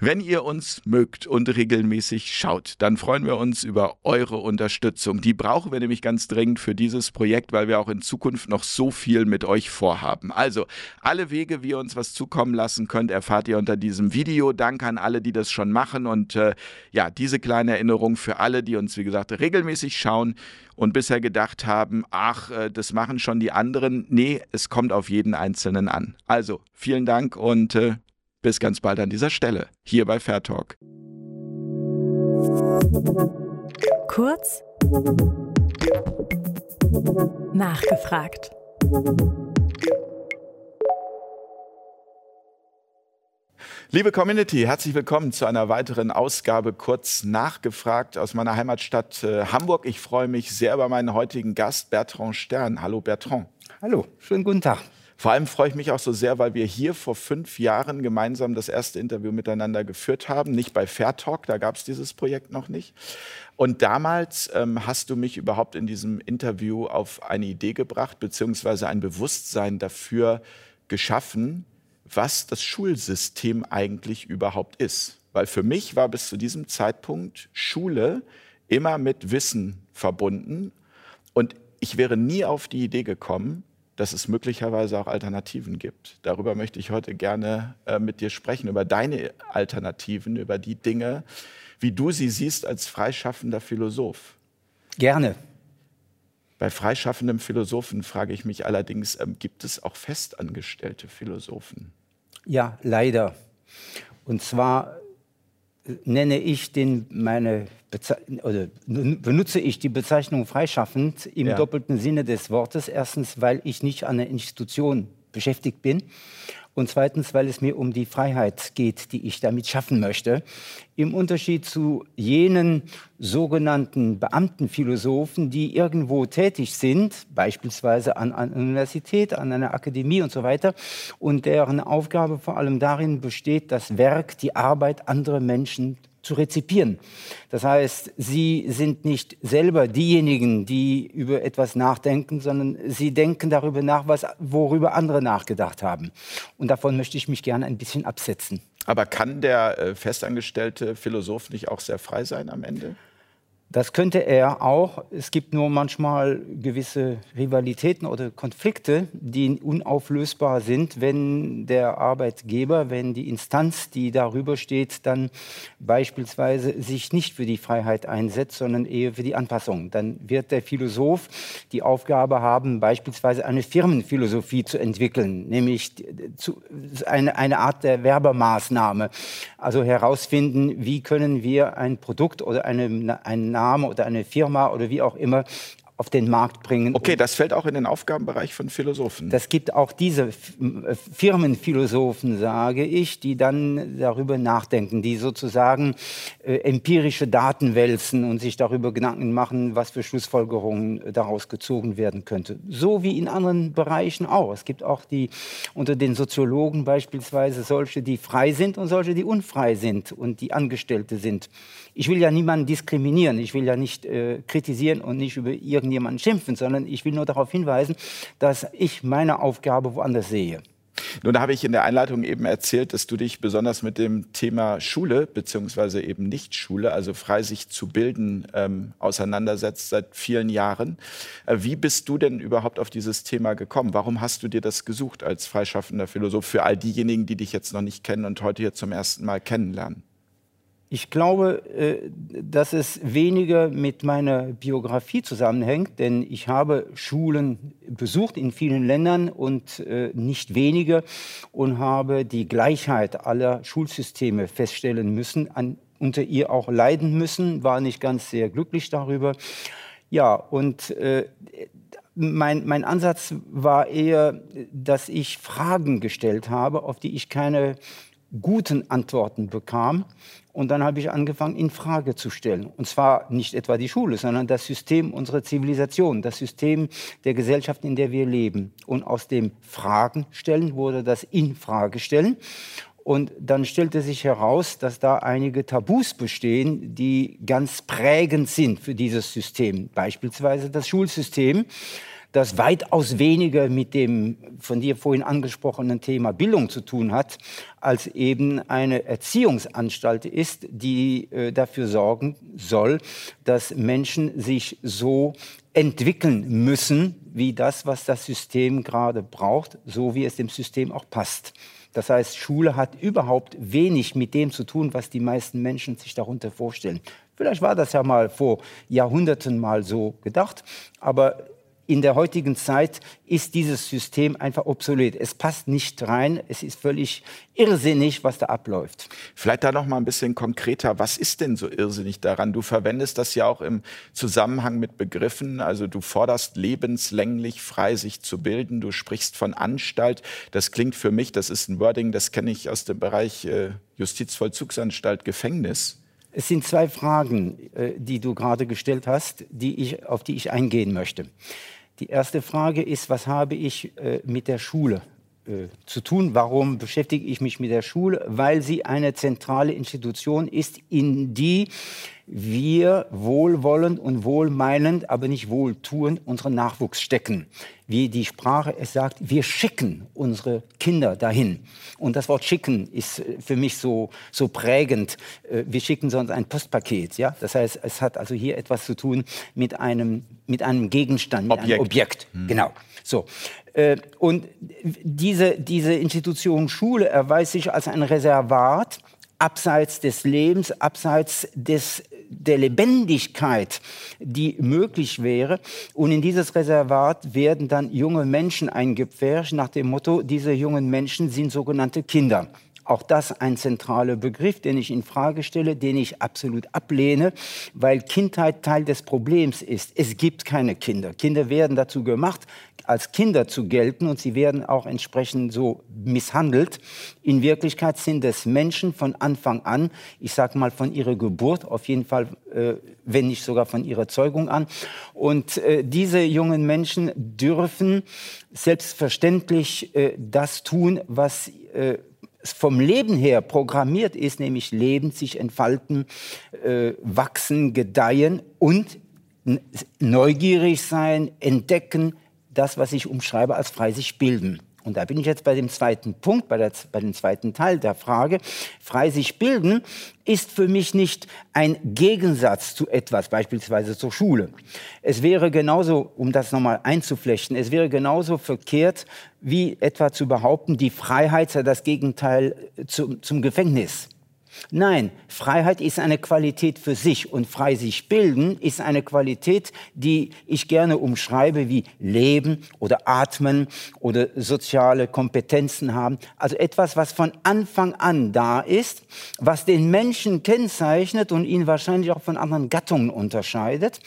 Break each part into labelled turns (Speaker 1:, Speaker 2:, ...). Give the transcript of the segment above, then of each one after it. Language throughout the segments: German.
Speaker 1: Wenn ihr uns mögt und regelmäßig schaut, dann freuen wir uns über eure Unterstützung. Die brauchen wir nämlich ganz dringend für dieses Projekt, weil wir auch in Zukunft noch so viel mit euch vorhaben. Also, alle Wege, wie ihr uns was zukommen lassen könnt, erfahrt ihr unter diesem Video. Danke an alle, die das schon machen. Und äh, ja, diese kleine Erinnerung für alle, die uns, wie gesagt, regelmäßig schauen und bisher gedacht haben, ach, äh, das machen schon die anderen. Nee, es kommt auf jeden Einzelnen an. Also, vielen Dank und äh, bis ganz bald an dieser Stelle, hier bei Fair Talk.
Speaker 2: Kurz nachgefragt.
Speaker 1: Liebe Community, herzlich willkommen zu einer weiteren Ausgabe kurz nachgefragt aus meiner Heimatstadt äh, Hamburg. Ich freue mich sehr über meinen heutigen Gast Bertrand Stern. Hallo Bertrand.
Speaker 3: Hallo, schönen guten Tag.
Speaker 1: Vor allem freue ich mich auch so sehr, weil wir hier vor fünf Jahren gemeinsam das erste Interview miteinander geführt haben. Nicht bei Fair Talk, da gab es dieses Projekt noch nicht. Und damals ähm, hast du mich überhaupt in diesem Interview auf eine Idee gebracht, beziehungsweise ein Bewusstsein dafür geschaffen, was das Schulsystem eigentlich überhaupt ist. Weil für mich war bis zu diesem Zeitpunkt Schule immer mit Wissen verbunden. Und ich wäre nie auf die Idee gekommen, dass es möglicherweise auch Alternativen gibt. Darüber möchte ich heute gerne äh, mit dir sprechen, über deine Alternativen, über die Dinge, wie du sie siehst als freischaffender Philosoph.
Speaker 3: Gerne.
Speaker 1: Bei freischaffendem Philosophen frage ich mich allerdings, ähm, gibt es auch festangestellte Philosophen?
Speaker 3: Ja, leider. Und zwar nenne ich den meine oder benutze ich die Bezeichnung freischaffend im ja. doppelten Sinne des Wortes. Erstens, weil ich nicht an einer Institution beschäftigt bin und zweitens, weil es mir um die Freiheit geht, die ich damit schaffen möchte. Im Unterschied zu jenen sogenannten Beamtenphilosophen, die irgendwo tätig sind, beispielsweise an einer Universität, an einer Akademie und so weiter, und deren Aufgabe vor allem darin besteht, das Werk, die Arbeit anderer Menschen zu rezipieren. Das heißt, sie sind nicht selber diejenigen, die über etwas nachdenken, sondern sie denken darüber nach, was, worüber andere nachgedacht haben. Und davon möchte ich mich gerne ein bisschen absetzen.
Speaker 1: Aber kann der äh, festangestellte Philosoph nicht auch sehr frei sein am Ende?
Speaker 3: Das könnte er auch. Es gibt nur manchmal gewisse Rivalitäten oder Konflikte, die unauflösbar sind, wenn der Arbeitgeber, wenn die Instanz, die darüber steht, dann beispielsweise sich nicht für die Freiheit einsetzt, sondern eher für die Anpassung. Dann wird der Philosoph die Aufgabe haben, beispielsweise eine Firmenphilosophie zu entwickeln, nämlich eine, Art der Werbemaßnahme. Also herausfinden, wie können wir ein Produkt oder eine, eine Name oder eine Firma oder wie auch immer auf den Markt bringen.
Speaker 1: Okay, das fällt auch in den Aufgabenbereich von Philosophen.
Speaker 3: Das gibt auch diese äh, Firmenphilosophen, sage ich, die dann darüber nachdenken, die sozusagen äh, empirische Daten wälzen und sich darüber Gedanken machen, was für Schlussfolgerungen daraus gezogen werden könnte. So wie in anderen Bereichen auch. Es gibt auch die unter den Soziologen beispielsweise solche, die frei sind und solche, die unfrei sind und die Angestellte sind. Ich will ja niemanden diskriminieren, ich will ja nicht äh, kritisieren und nicht über irgendjemanden schimpfen, sondern ich will nur darauf hinweisen, dass ich meine Aufgabe woanders sehe.
Speaker 1: Nun habe ich in der Einleitung eben erzählt, dass du dich besonders mit dem Thema Schule beziehungsweise eben nicht Schule, also frei sich zu bilden, ähm, auseinandersetzt seit vielen Jahren. Äh, wie bist du denn überhaupt auf dieses Thema gekommen? Warum hast du dir das gesucht als freischaffender Philosoph für all diejenigen, die dich jetzt noch nicht kennen und heute hier zum ersten Mal kennenlernen?
Speaker 3: Ich glaube, äh, dass es weniger mit meiner Biografie zusammenhängt, denn ich habe Schulen besucht in vielen Ländern und äh, nicht wenige und habe die Gleichheit aller Schulsysteme feststellen müssen, an, unter ihr auch leiden müssen, war nicht ganz sehr glücklich darüber. Ja, und äh, mein, mein Ansatz war eher, dass ich Fragen gestellt habe, auf die ich keine guten Antworten bekam. Und dann habe ich angefangen, in Frage zu stellen. Und zwar nicht etwa die Schule, sondern das System unserer Zivilisation, das System der Gesellschaft, in der wir leben. Und aus dem Fragen stellen wurde das in Frage stellen. Und dann stellte sich heraus, dass da einige Tabus bestehen, die ganz prägend sind für dieses System. Beispielsweise das Schulsystem das weitaus weniger mit dem von dir vorhin angesprochenen Thema Bildung zu tun hat, als eben eine Erziehungsanstalt ist, die äh, dafür sorgen soll, dass Menschen sich so entwickeln müssen, wie das, was das System gerade braucht, so wie es dem System auch passt. Das heißt, Schule hat überhaupt wenig mit dem zu tun, was die meisten Menschen sich darunter vorstellen. Vielleicht war das ja mal vor Jahrhunderten mal so gedacht, aber in der heutigen Zeit ist dieses System einfach obsolet. Es passt nicht rein. Es ist völlig irrsinnig, was da abläuft.
Speaker 1: Vielleicht da noch mal ein bisschen konkreter. Was ist denn so irrsinnig daran? Du verwendest das ja auch im Zusammenhang mit Begriffen. Also du forderst lebenslänglich frei sich zu bilden. Du sprichst von Anstalt. Das klingt für mich, das ist ein Wording, das kenne ich aus dem Bereich äh, Justizvollzugsanstalt, Gefängnis.
Speaker 3: Es sind zwei Fragen, äh, die du gerade gestellt hast, die ich, auf die ich eingehen möchte. Die erste Frage ist, was habe ich äh, mit der Schule äh, zu tun? Warum beschäftige ich mich mit der Schule? Weil sie eine zentrale Institution ist, in die wir wohlwollend und wohlmeinend, aber nicht wohltuend unseren Nachwuchs stecken. Wie die Sprache es sagt, wir schicken unsere Kinder dahin. Und das Wort schicken ist äh, für mich so, so prägend. Äh, wir schicken sonst ein Postpaket. Ja? Das heißt, es hat also hier etwas zu tun mit einem, mit einem Gegenstand, mit Objekt. einem Objekt. Hm. Genau. So. Äh, und diese, diese Institution Schule erweist sich als ein Reservat abseits des Lebens, abseits des der Lebendigkeit, die möglich wäre. Und in dieses Reservat werden dann junge Menschen eingepfercht nach dem Motto, diese jungen Menschen sind sogenannte Kinder. Auch das ein zentraler Begriff, den ich in Frage stelle, den ich absolut ablehne, weil Kindheit Teil des Problems ist. Es gibt keine Kinder. Kinder werden dazu gemacht, als Kinder zu gelten und sie werden auch entsprechend so misshandelt. In Wirklichkeit sind es Menschen von Anfang an, ich sage mal von ihrer Geburt, auf jeden Fall, äh, wenn nicht sogar von ihrer Zeugung an. Und äh, diese jungen Menschen dürfen selbstverständlich äh, das tun, was äh, vom Leben her programmiert ist, nämlich leben, sich entfalten, äh, wachsen, gedeihen und neugierig sein, entdecken, das, was ich umschreibe, als frei sich bilden. Und da bin ich jetzt bei dem zweiten Punkt, bei, der, bei dem zweiten Teil der Frage. Frei sich bilden ist für mich nicht ein Gegensatz zu etwas, beispielsweise zur Schule. Es wäre genauso, um das nochmal einzuflechten, es wäre genauso verkehrt, wie etwa zu behaupten, die Freiheit sei das Gegenteil zum, zum Gefängnis. Nein, Freiheit ist eine Qualität für sich und frei sich bilden ist eine Qualität, die ich gerne umschreibe wie Leben oder Atmen oder soziale Kompetenzen haben. Also etwas, was von Anfang an da ist, was den Menschen kennzeichnet und ihn wahrscheinlich auch von anderen Gattungen unterscheidet.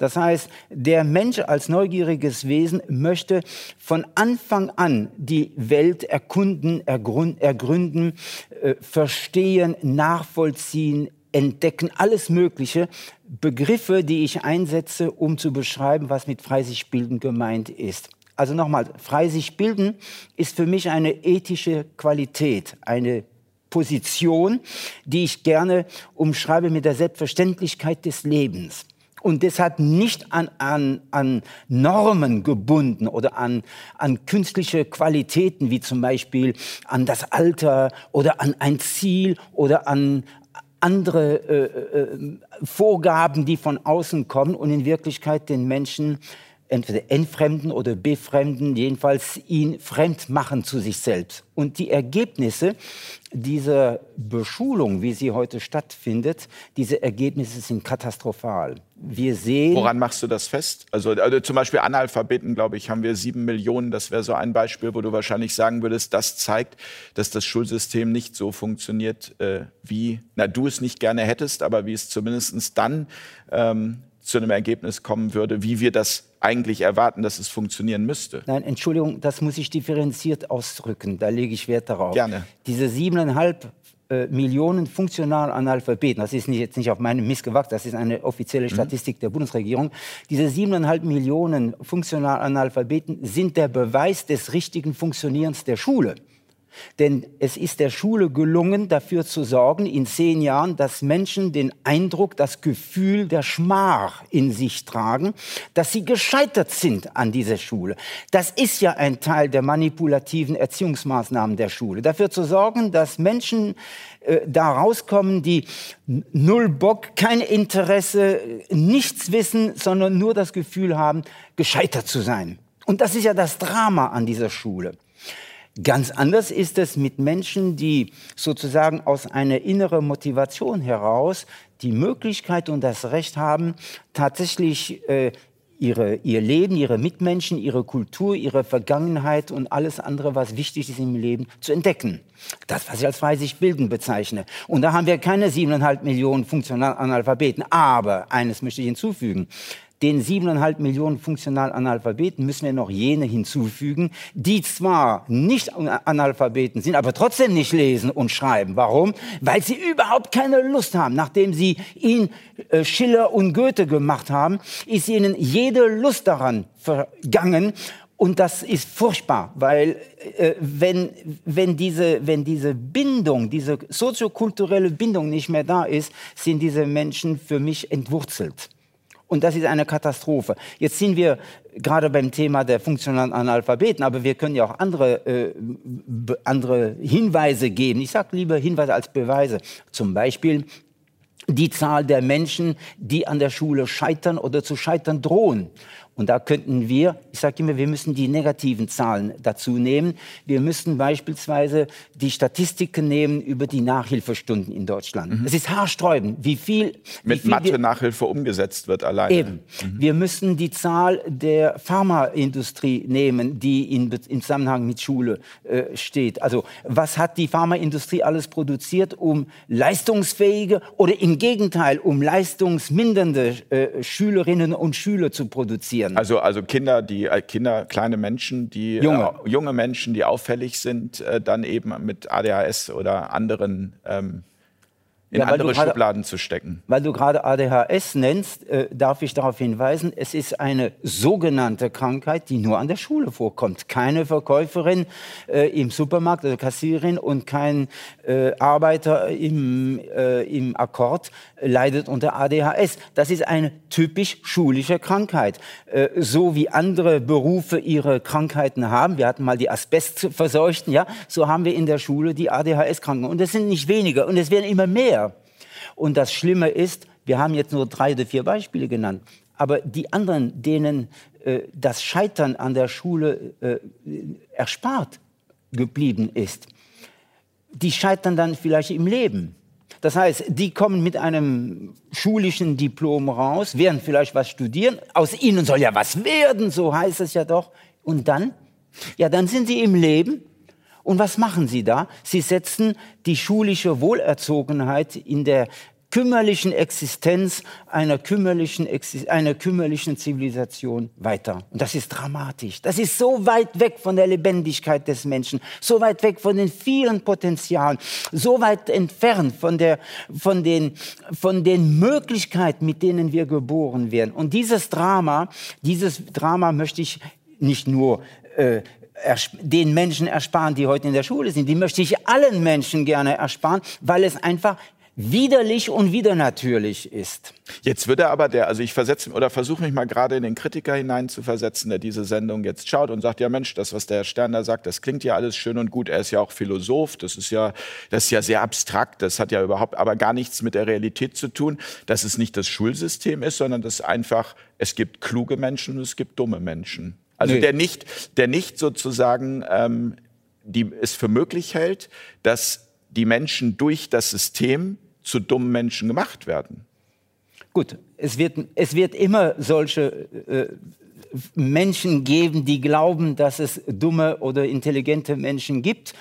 Speaker 3: Das heißt, der Mensch als neugieriges Wesen möchte von Anfang an die Welt erkunden, ergründen, äh, verstehen, nachvollziehen, entdecken, alles Mögliche. Begriffe, die ich einsetze, um zu beschreiben, was mit frei sich bilden gemeint ist. Also nochmal, frei sich bilden ist für mich eine ethische Qualität, eine Position, die ich gerne umschreibe mit der Selbstverständlichkeit des Lebens und deshalb nicht an, an, an Normen gebunden oder an, an künstliche Qualitäten, wie zum Beispiel an das Alter oder an ein Ziel oder an andere äh, äh, Vorgaben, die von außen kommen und in Wirklichkeit den Menschen entweder entfremden oder befremden, jedenfalls ihn fremd machen zu sich selbst. Und die Ergebnisse dieser Beschulung, wie sie heute stattfindet, diese Ergebnisse sind katastrophal.
Speaker 1: Wir sehen. Woran machst du das fest? Also, also zum Beispiel Analphabeten, glaube ich, haben wir sieben Millionen. Das wäre so ein Beispiel, wo du wahrscheinlich sagen würdest, das zeigt, dass das Schulsystem nicht so funktioniert, äh, wie na, du es nicht gerne hättest, aber wie es zumindest dann ähm, zu einem Ergebnis kommen würde, wie wir das eigentlich erwarten, dass es funktionieren müsste.
Speaker 3: Nein, Entschuldigung, das muss ich differenziert ausdrücken. Da lege ich Wert darauf.
Speaker 1: Gerne.
Speaker 3: Diese siebeneinhalb äh, Millionen funktional Analphabeten, das ist nicht, jetzt nicht auf meinem Mist gewachsen, das ist eine offizielle mhm. Statistik mhm. der Bundesregierung. Diese siebeneinhalb Millionen funktional Analphabeten sind der Beweis des richtigen Funktionierens der Schule. Denn es ist der Schule gelungen, dafür zu sorgen, in zehn Jahren, dass Menschen den Eindruck, das Gefühl der Schmach in sich tragen, dass sie gescheitert sind an dieser Schule. Das ist ja ein Teil der manipulativen Erziehungsmaßnahmen der Schule. Dafür zu sorgen, dass Menschen äh, da rauskommen, die null Bock, kein Interesse, nichts wissen, sondern nur das Gefühl haben, gescheitert zu sein. Und das ist ja das Drama an dieser Schule. Ganz anders ist es mit Menschen, die sozusagen aus einer inneren Motivation heraus die Möglichkeit und das Recht haben, tatsächlich äh, ihre, ihr Leben, ihre Mitmenschen, ihre Kultur, ihre Vergangenheit und alles andere, was wichtig ist im Leben, zu entdecken. Das, was ich als frei sich bilden bezeichne. Und da haben wir keine siebeneinhalb Millionen funktionalen Analphabeten. Aber eines möchte ich hinzufügen den siebeneinhalb Millionen funktionalen Analphabeten müssen wir noch jene hinzufügen, die zwar nicht Analphabeten sind, aber trotzdem nicht lesen und schreiben. Warum? Weil sie überhaupt keine Lust haben. Nachdem sie ihn äh, Schiller und Goethe gemacht haben, ist ihnen jede Lust daran vergangen. Und das ist furchtbar, weil äh, wenn, wenn, diese, wenn diese Bindung, diese soziokulturelle Bindung nicht mehr da ist, sind diese Menschen für mich entwurzelt. Und das ist eine Katastrophe. Jetzt sind wir gerade beim Thema der funktionalen Analphabeten, aber wir können ja auch andere, äh, andere Hinweise geben. Ich sage lieber Hinweise als Beweise. Zum Beispiel die Zahl der Menschen, die an der Schule scheitern oder zu scheitern drohen. Und da könnten wir, ich sage immer, wir müssen die negativen Zahlen dazu nehmen. Wir müssen beispielsweise die Statistiken nehmen über die Nachhilfestunden in Deutschland. Mhm. Es ist haarsträubend, wie viel...
Speaker 1: Mit Mathe-Nachhilfe umgesetzt wird alleine.
Speaker 3: Eben. Mhm. Wir müssen die Zahl der Pharmaindustrie nehmen, die in, im Zusammenhang mit Schule äh, steht. Also was hat die Pharmaindustrie alles produziert, um leistungsfähige oder im Gegenteil, um leistungsmindernde äh, Schülerinnen und Schüler zu produzieren?
Speaker 1: Werden. Also, also Kinder, die äh, Kinder, kleine Menschen, die äh, junge, äh, junge Menschen, die auffällig sind, äh, dann eben mit ADHS oder anderen ähm, in ja, andere grade, Schubladen zu stecken.
Speaker 3: Weil du gerade ADHS nennst, äh, darf ich darauf hinweisen, es ist eine sogenannte Krankheit, die nur an der Schule vorkommt. Keine Verkäuferin äh, im Supermarkt oder Kassierin und kein äh, Arbeiter im, äh, im Akkord leidet unter ADHS. Das ist eine typisch schulische Krankheit. Äh, so wie andere Berufe ihre Krankheiten haben, wir hatten mal die Asbestverseuchten, ja, so haben wir in der Schule die ADHS-Kranken. Und es sind nicht weniger und es werden immer mehr. Und das Schlimme ist, wir haben jetzt nur drei oder vier Beispiele genannt, aber die anderen, denen äh, das Scheitern an der Schule äh, erspart geblieben ist, die scheitern dann vielleicht im Leben. Das heißt, die kommen mit einem schulischen Diplom raus, werden vielleicht was studieren, aus ihnen soll ja was werden, so heißt es ja doch. Und dann? Ja, dann sind sie im Leben und was machen sie da? Sie setzen die schulische Wohlerzogenheit in der kümmerlichen Existenz einer kümmerlichen, einer kümmerlichen Zivilisation weiter. Und das ist dramatisch. Das ist so weit weg von der Lebendigkeit des Menschen, so weit weg von den vielen Potenzialen, so weit entfernt von, der, von, den, von den Möglichkeiten, mit denen wir geboren werden. Und dieses Drama, dieses Drama möchte ich nicht nur äh, den Menschen ersparen, die heute in der Schule sind. Die möchte ich allen Menschen gerne ersparen, weil es einfach widerlich und widernatürlich ist.
Speaker 1: Jetzt wird er aber der, also ich versetze oder versuche mich mal gerade in den Kritiker hinein zu versetzen, der diese Sendung jetzt schaut und sagt, ja Mensch, das, was der Stern da sagt, das klingt ja alles schön und gut. Er ist ja auch Philosoph, das ist ja, das ist ja sehr abstrakt, das hat ja überhaupt aber gar nichts mit der Realität zu tun, dass es nicht das Schulsystem ist, sondern dass einfach, es gibt kluge Menschen und es gibt dumme Menschen. Also nee. der nicht, der nicht sozusagen ähm, die, es für möglich hält, dass die Menschen durch das System zu dummen Menschen gemacht werden.
Speaker 3: Gut, es wird, es wird immer solche äh, Menschen geben, die glauben, dass es dumme oder intelligente Menschen gibt.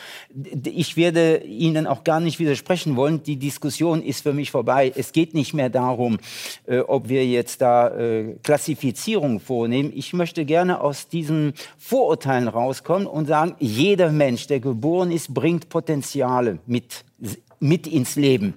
Speaker 3: Ich werde Ihnen auch gar nicht widersprechen wollen. Die Diskussion ist für mich vorbei. Es geht nicht mehr darum, äh, ob wir jetzt da äh, Klassifizierung vornehmen. Ich möchte gerne aus diesen Vorurteilen rauskommen und sagen, jeder Mensch, der geboren ist, bringt Potenziale mit, mit ins Leben.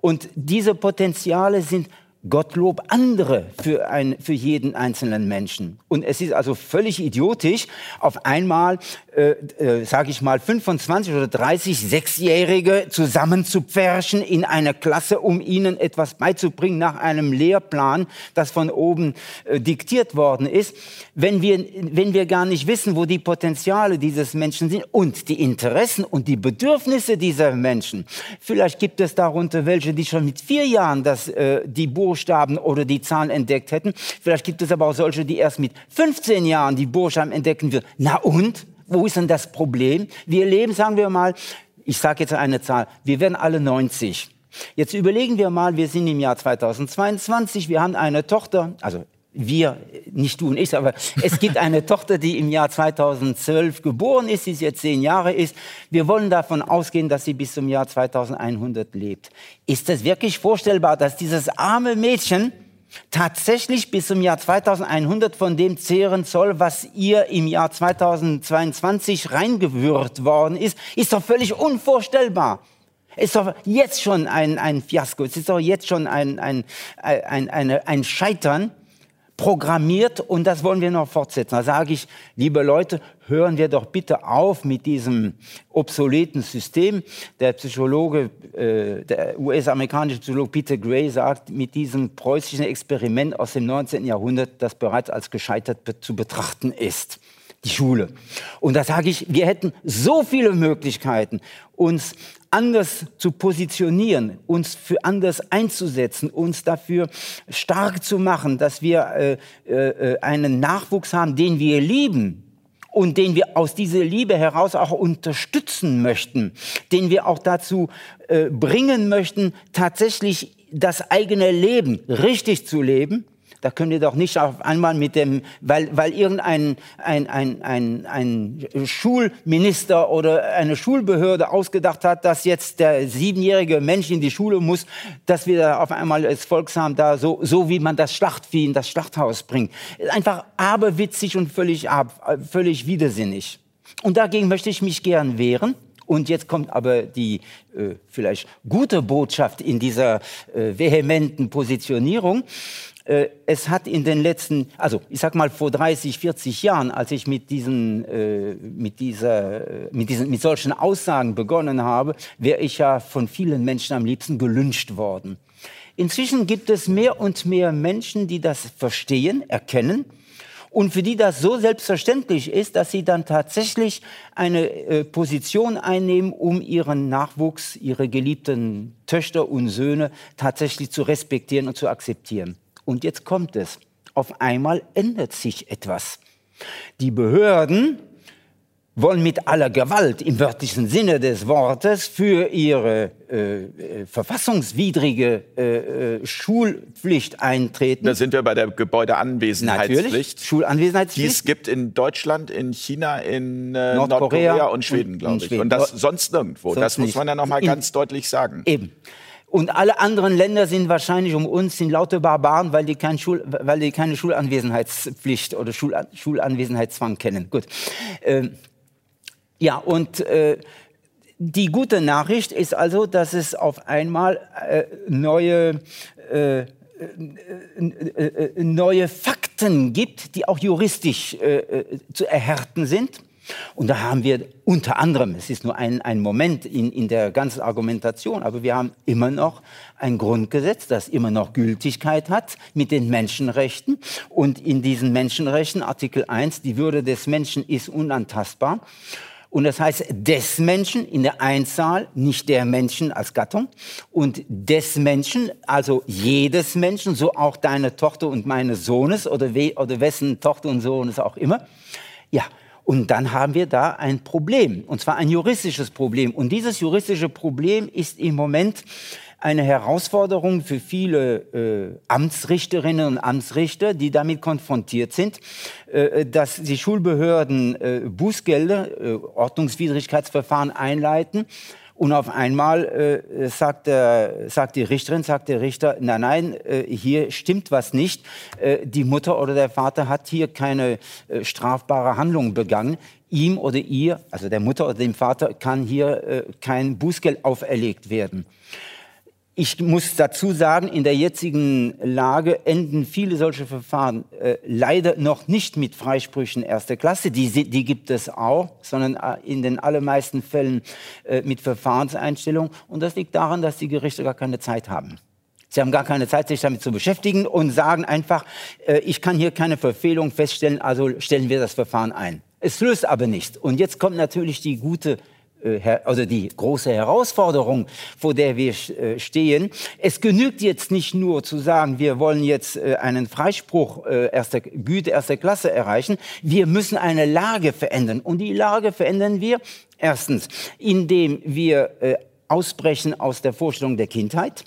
Speaker 3: Und diese Potenziale sind Gottlob andere für, ein, für jeden einzelnen Menschen. Und es ist also völlig idiotisch, auf einmal, äh, äh, sage ich mal, 25 oder 30 Sechsjährige zusammenzupferchen in einer Klasse, um ihnen etwas beizubringen nach einem Lehrplan, das von oben äh, diktiert worden ist, wenn wir, wenn wir gar nicht wissen, wo die Potenziale dieses Menschen sind und die Interessen und die Bedürfnisse dieser Menschen. Vielleicht gibt es darunter welche, die schon mit vier Jahren das, äh, die Buchstaben oder die Zahlen entdeckt hätten. Vielleicht gibt es aber auch solche, die erst mit 15 Jahren die Buchstaben entdecken würden. Na und? Wo ist denn das Problem? Wir leben, sagen wir mal, ich sage jetzt eine Zahl, wir werden alle 90. Jetzt überlegen wir mal, wir sind im Jahr 2022, wir haben eine Tochter, also wir, nicht du und ich, aber es gibt eine Tochter, die im Jahr 2012 geboren ist, die jetzt zehn Jahre ist. Wir wollen davon ausgehen, dass sie bis zum Jahr 2100 lebt. Ist es wirklich vorstellbar, dass dieses arme Mädchen tatsächlich bis zum Jahr 2100 von dem zehren soll, was ihr im Jahr 2022 reingewürgt worden ist? Ist doch völlig unvorstellbar. Ist doch jetzt schon ein, ein Fiasko. Es ist doch jetzt schon ein, ein, ein, ein, ein Scheitern programmiert und das wollen wir noch fortsetzen. Da sage ich, liebe Leute, hören wir doch bitte auf mit diesem obsoleten System. Der Psychologe, äh, der US-amerikanische Psychologe Peter Gray sagt, mit diesem preußischen Experiment aus dem 19. Jahrhundert, das bereits als gescheitert zu betrachten ist die Schule. Und da sage ich, wir hätten so viele Möglichkeiten, uns anders zu positionieren, uns für anders einzusetzen, uns dafür stark zu machen, dass wir äh, äh, einen Nachwuchs haben, den wir lieben und den wir aus dieser Liebe heraus auch unterstützen möchten, den wir auch dazu äh, bringen möchten, tatsächlich das eigene Leben richtig zu leben da könnt ihr doch nicht auf einmal mit dem, weil, weil irgendein ein, ein, ein, ein Schulminister oder eine Schulbehörde ausgedacht hat, dass jetzt der siebenjährige Mensch in die Schule muss, dass wir da auf einmal als Volksam da so, so wie man das Schlachtvieh in das Schlachthaus bringt. Einfach aberwitzig und völlig, ab, völlig widersinnig. Und dagegen möchte ich mich gern wehren. Und jetzt kommt aber die äh, vielleicht gute Botschaft in dieser äh, vehementen Positionierung. Äh, es hat in den letzten, also ich sag mal vor 30, 40 Jahren, als ich mit diesen, äh, mit dieser, mit diesen, mit solchen Aussagen begonnen habe, wäre ich ja von vielen Menschen am liebsten gelünscht worden. Inzwischen gibt es mehr und mehr Menschen, die das verstehen, erkennen und für die das so selbstverständlich ist, dass sie dann tatsächlich eine äh, Position einnehmen, um ihren Nachwuchs, ihre geliebten Töchter und Söhne tatsächlich zu respektieren und zu akzeptieren. Und jetzt kommt es. Auf einmal ändert sich etwas. Die Behörden wollen mit aller Gewalt im wörtlichen Sinne des Wortes für ihre äh, äh verfassungswidrige äh, äh, Schulpflicht eintreten.
Speaker 1: Da sind wir bei der Gebäudeanwesenheitspflicht. Natürlich,
Speaker 3: Schulanwesenheitspflicht.
Speaker 1: Die es gibt in Deutschland, in China, in äh, Nordkorea, Nordkorea, und Schweden, glaube ich. Schweden. Und das sonst nirgendwo. Sonst das muss man ja noch mal ganz deutlich sagen.
Speaker 3: Eben. Und alle anderen Länder sind wahrscheinlich um uns sind lauter Barbaren, weil die, kein Schul, weil die keine Schulanwesenheitspflicht oder Schul, Schulanwesenheitszwang kennen. Gut. Ähm, ja, und äh, die gute Nachricht ist also, dass es auf einmal äh, neue, äh, äh, äh neue Fakten gibt, die auch juristisch äh, zu erhärten sind. Und da haben wir unter anderem, es ist nur ein, ein Moment in, in der ganzen Argumentation, aber wir haben immer noch ein Grundgesetz, das immer noch Gültigkeit hat mit den Menschenrechten. Und in diesen Menschenrechten, Artikel 1, die Würde des Menschen ist unantastbar. Und das heißt des Menschen in der Einzahl, nicht der Menschen als Gattung. Und des Menschen, also jedes Menschen, so auch deine Tochter und meines Sohnes oder, we oder wessen Tochter und Sohnes auch immer. Ja, und dann haben wir da ein Problem, und zwar ein juristisches Problem. Und dieses juristische Problem ist im Moment eine Herausforderung für viele äh, Amtsrichterinnen und Amtsrichter, die damit konfrontiert sind, äh, dass die Schulbehörden äh, Bußgelder, äh, Ordnungswidrigkeitsverfahren einleiten und auf einmal äh, sagt, der, sagt die Richterin, sagt der Richter, nein, nein, äh, hier stimmt was nicht. Äh, die Mutter oder der Vater hat hier keine äh, strafbare Handlung begangen. Ihm oder ihr, also der Mutter oder dem Vater, kann hier äh, kein Bußgeld auferlegt werden. Ich muss dazu sagen, in der jetzigen Lage enden viele solche Verfahren äh, leider noch nicht mit Freisprüchen erster Klasse. Die, die gibt es auch, sondern äh, in den allermeisten Fällen äh, mit Verfahrenseinstellung. Und das liegt daran, dass die Gerichte gar keine Zeit haben. Sie haben gar keine Zeit, sich damit zu beschäftigen und sagen einfach, äh, ich kann hier keine Verfehlung feststellen, also stellen wir das Verfahren ein. Es löst aber nicht. Und jetzt kommt natürlich die gute also die große Herausforderung, vor der wir äh, stehen. Es genügt jetzt nicht nur zu sagen, wir wollen jetzt äh, einen Freispruch erster Güte, erster Klasse erreichen. Wir müssen eine Lage verändern. Und die Lage verändern wir erstens, indem wir ausbrechen aus der Vorstellung der Kindheit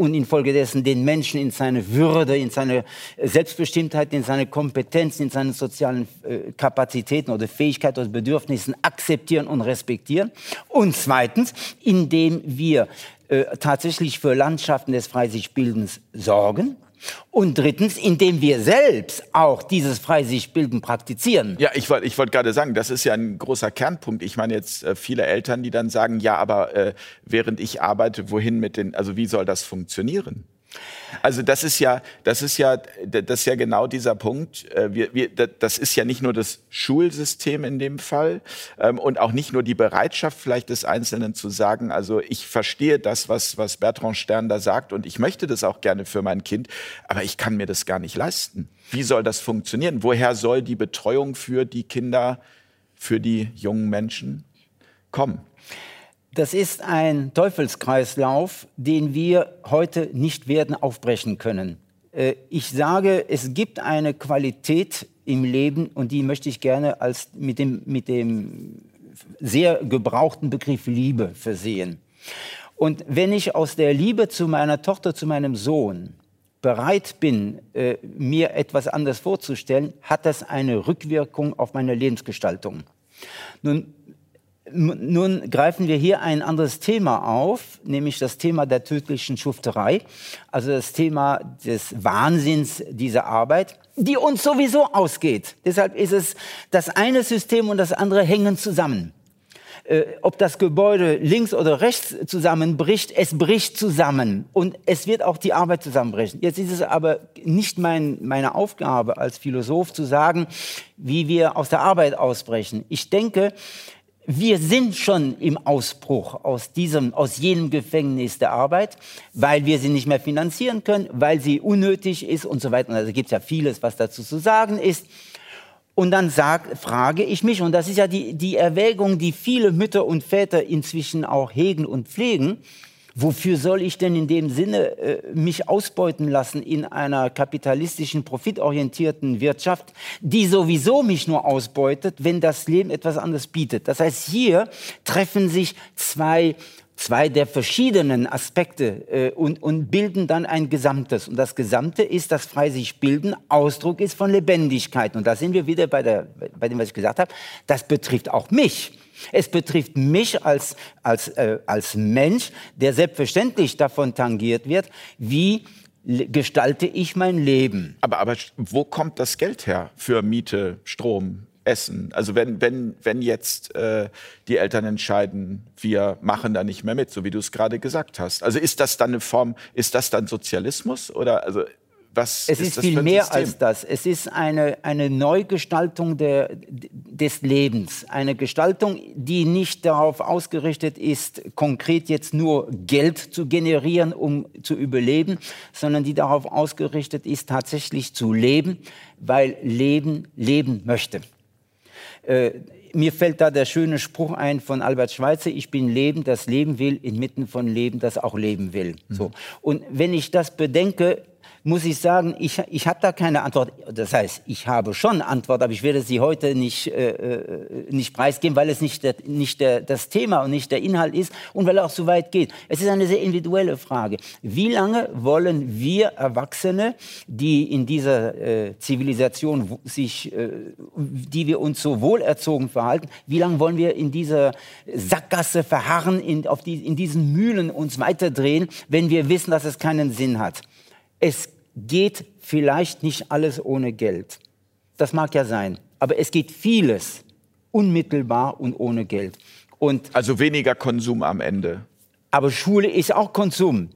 Speaker 3: und infolgedessen den Menschen in seine Würde, in seine Selbstbestimmtheit, in seine Kompetenzen, in seine sozialen äh, Kapazitäten oder Fähigkeiten oder Bedürfnissen akzeptieren und respektieren. Und zweitens, indem wir äh, tatsächlich für Landschaften des Freisichtbildens sorgen und drittens, indem wir selbst auch dieses Freisichtbilden praktizieren.
Speaker 1: Ja, ich wollte ich wollt gerade sagen, das ist ja ein großer Kernpunkt. Ich meine jetzt äh, viele Eltern, die dann sagen, ja, aber äh, während ich arbeite, wohin mit den, also wie soll das funktionieren? Also das ist ja, das ist ja, das ist ja genau dieser Punkt. Äh, wir, wir, das ist ja nicht nur das Schulsystem in dem Fall ähm, und auch nicht nur die Bereitschaft vielleicht des Einzelnen zu sagen, also ich verstehe das, was, was Bertrand Stern da sagt und ich möchte das auch gerne für mein Kind, aber ich kann mir das gar nicht leisten. Wie soll das funktionieren? Woher soll die Betreuung für die Kinder, für die jungen Menschen kommen?
Speaker 3: Das ist ein Teufelskreislauf, den wir heute nicht werden aufbrechen können. Äh, ich sage, es gibt eine Qualität im Leben und die möchte ich gerne als mit dem, mit dem sehr gebrauchten Begriff Liebe versehen. Und wenn ich aus der Liebe zu meiner Tochter, zu meinem Sohn bereit bin, äh, mir etwas anderes vorzustellen, hat das eine Rückwirkung auf meine Lebensgestaltung. Nun nun greifen wir hier ein anderes Thema auf, nämlich das Thema der tödlichen Schufterei, also das Thema des Wahnsinns dieser Arbeit, die uns sowieso ausgeht. Deshalb ist es das eine System und das andere hängen zusammen. Äh, ob das Gebäude links oder rechts zusammenbricht, es bricht zusammen und es wird auch die Arbeit zusammenbrechen. Jetzt ist es aber nicht mein, meine Aufgabe als Philosoph zu sagen, wie wir aus der Arbeit ausbrechen. Ich denke, wir sind schon im Ausbruch aus diesem, aus jenem Gefängnis der Arbeit, weil wir sie nicht mehr finanzieren können, weil sie unnötig ist und so weiter. Also gibt es ja vieles, was dazu zu sagen ist. Und dann sag, frage ich mich, und das ist ja die, die Erwägung, die viele Mütter und Väter inzwischen auch hegen und pflegen, Wofür soll ich denn in dem Sinne äh, mich ausbeuten lassen in einer kapitalistischen, profitorientierten Wirtschaft, die sowieso mich nur ausbeutet, wenn das Leben etwas anderes bietet? Das heißt, hier treffen sich zwei zwei der verschiedenen Aspekte äh, und, und bilden dann ein Gesamtes. Und das Gesamte ist, dass frei sich bilden Ausdruck ist von Lebendigkeit. Und da sind wir wieder bei, der, bei dem, was ich gesagt habe. Das betrifft auch mich. Es betrifft mich als, als, äh, als Mensch, der selbstverständlich davon tangiert wird, wie gestalte ich mein Leben.
Speaker 1: Aber, aber wo kommt das Geld her für Miete, Strom, Essen? Also wenn, wenn, wenn jetzt äh, die Eltern entscheiden, wir machen da nicht mehr mit, so wie du es gerade gesagt hast. Also ist das dann eine Form, ist das dann Sozialismus? Oder also
Speaker 3: was es ist, ist viel mehr System? als das. Es ist eine, eine Neugestaltung der, des Lebens. Eine Gestaltung, die nicht darauf ausgerichtet ist, konkret jetzt nur Geld zu generieren, um zu überleben, sondern die darauf ausgerichtet ist, tatsächlich zu leben, weil Leben leben möchte. Äh, mir fällt da der schöne Spruch ein von Albert Schweitzer, ich bin Leben, das Leben will, inmitten von Leben, das auch leben will. Mhm. So. Und wenn ich das bedenke, muss ich sagen, ich, ich habe da keine Antwort. Das heißt, ich habe schon Antwort, aber ich werde sie heute nicht, äh, äh, nicht preisgeben, weil es nicht, der, nicht der, das Thema und nicht der Inhalt ist und weil er auch so weit geht. Es ist eine sehr individuelle Frage. Wie lange wollen wir Erwachsene, die in dieser äh, Zivilisation sich, äh, die wir uns so wohlerzogen verhalten, wie lange wollen wir in dieser Sackgasse verharren, in, auf die, in diesen Mühlen uns weiterdrehen, wenn wir wissen, dass es keinen Sinn hat? Es geht vielleicht nicht alles ohne Geld. Das mag ja sein. Aber es geht vieles unmittelbar und ohne Geld.
Speaker 1: Und also weniger Konsum am Ende.
Speaker 3: Aber Schule ist auch Konsum.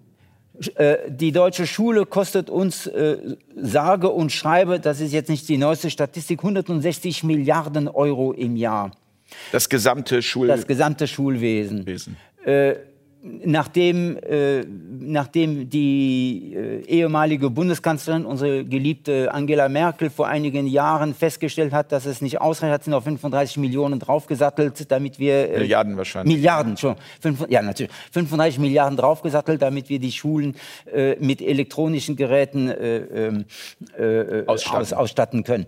Speaker 3: Äh, die deutsche Schule kostet uns äh, sage und schreibe, das ist jetzt nicht die neueste Statistik, 160 Milliarden Euro im Jahr.
Speaker 1: Das gesamte, Schul
Speaker 3: das gesamte Schulwesen. Wesen. Äh, nachdem, äh, nachdem die äh, ehemalige Bundeskanzlerin, unsere geliebte Angela Merkel, vor einigen Jahren festgestellt hat, dass es nicht ausreicht, hat sie noch 35 Millionen draufgesattelt, damit wir...
Speaker 1: Äh, Milliarden wahrscheinlich.
Speaker 3: Milliarden, schon. Ja, natürlich. 35 Milliarden draufgesattelt, damit wir die Schulen äh, mit elektronischen Geräten äh, ähm, äh, ausstatten. Aus, ausstatten. können.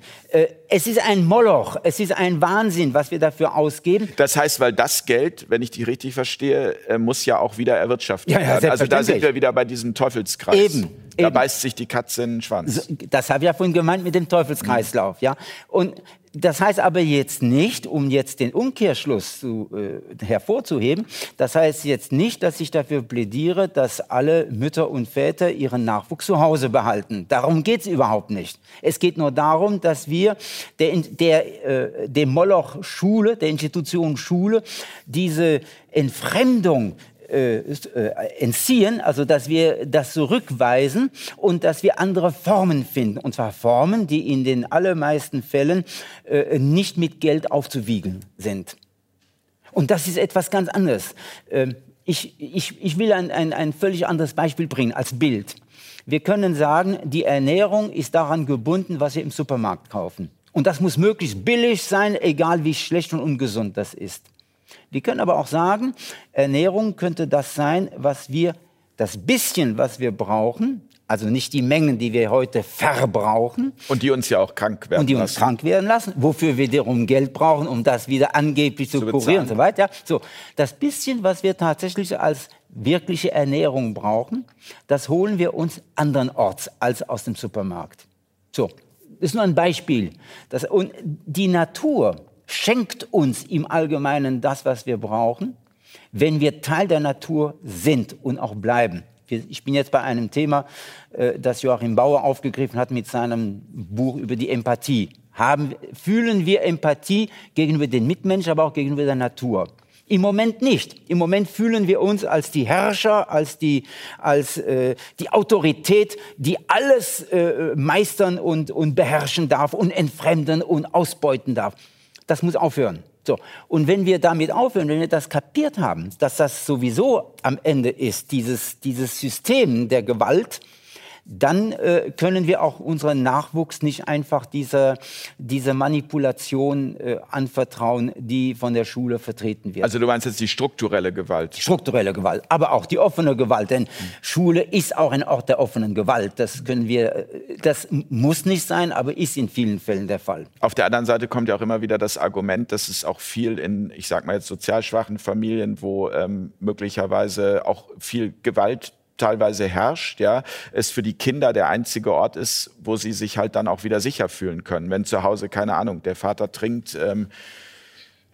Speaker 3: es ist ein Moloch, es ist ein Wahnsinn, was wir dafür ausgeben.
Speaker 1: Das heißt, weil das Geld, wenn ich dich richtig verstehe, muss ja auch auch wieder erwirtschaftet ja, ja, werden. Also da sind wir wieder bei diesem Teufelskreis. Eben. Da eben. beißt sich die Katze in den Schwanz.
Speaker 3: Das habe ich ja vorhin gemeint mit dem Teufelskreislauf. Ja? Und das heißt aber jetzt nicht, um jetzt den Umkehrschluss zu, äh, hervorzuheben, das heißt jetzt nicht, dass ich dafür plädiere, dass alle Mütter und Väter ihren Nachwuchs zu Hause behalten. Darum geht es überhaupt nicht. Es geht nur darum, dass wir der, der, äh, dem Moloch Schule, der Institution Schule, diese Entfremdung äh, äh, entziehen, also dass wir das zurückweisen und dass wir andere Formen finden. Und zwar Formen, die in den allermeisten Fällen äh, nicht mit Geld aufzuwiegen sind. Und das ist etwas ganz anderes. Ähm, ich, ich, ich will ein, ein, ein völlig anderes Beispiel bringen als Bild. Wir können sagen, die Ernährung ist daran gebunden, was wir im Supermarkt kaufen. Und das muss möglichst billig sein, egal wie schlecht und ungesund das ist. Die können aber auch sagen, Ernährung könnte das sein, was wir, das bisschen, was wir brauchen, also nicht die Mengen, die wir heute verbrauchen.
Speaker 1: Und die uns ja auch krank werden
Speaker 3: Und die uns lassen. krank werden lassen, wofür wir wiederum Geld brauchen, um das wieder angeblich zu, zu kurieren und so weiter. So, das bisschen, was wir tatsächlich als wirkliche Ernährung brauchen, das holen wir uns andernorts als aus dem Supermarkt. So, das ist nur ein Beispiel. Das, und die Natur, schenkt uns im Allgemeinen das, was wir brauchen, wenn wir Teil der Natur sind und auch bleiben. Ich bin jetzt bei einem Thema, äh, das Joachim Bauer aufgegriffen hat mit seinem Buch über die Empathie. Haben, fühlen wir Empathie gegenüber den Mitmenschen, aber auch gegenüber der Natur? Im Moment nicht. Im Moment fühlen wir uns als die Herrscher, als die, als, äh, die Autorität, die alles äh, meistern und, und beherrschen darf und entfremden und ausbeuten darf. Das muss aufhören. So. Und wenn wir damit aufhören, wenn wir das kapiert haben, dass das sowieso am Ende ist, dieses, dieses System der Gewalt, dann äh, können wir auch unseren Nachwuchs nicht einfach dieser diese Manipulation äh, anvertrauen, die von der Schule vertreten wird.
Speaker 1: Also du meinst jetzt die strukturelle Gewalt?
Speaker 3: Strukturelle Gewalt, aber auch die offene Gewalt, denn mhm. Schule ist auch ein Ort der offenen Gewalt. Das können wir, äh, das muss nicht sein, aber ist in vielen Fällen der Fall.
Speaker 1: Auf der anderen Seite kommt ja auch immer wieder das Argument, dass es auch viel in, ich sag mal jetzt sozial schwachen Familien, wo ähm, möglicherweise auch viel Gewalt teilweise herrscht, ja, es für die Kinder der einzige Ort ist, wo sie sich halt dann auch wieder sicher fühlen können. Wenn zu Hause, keine Ahnung, der Vater trinkt, ähm,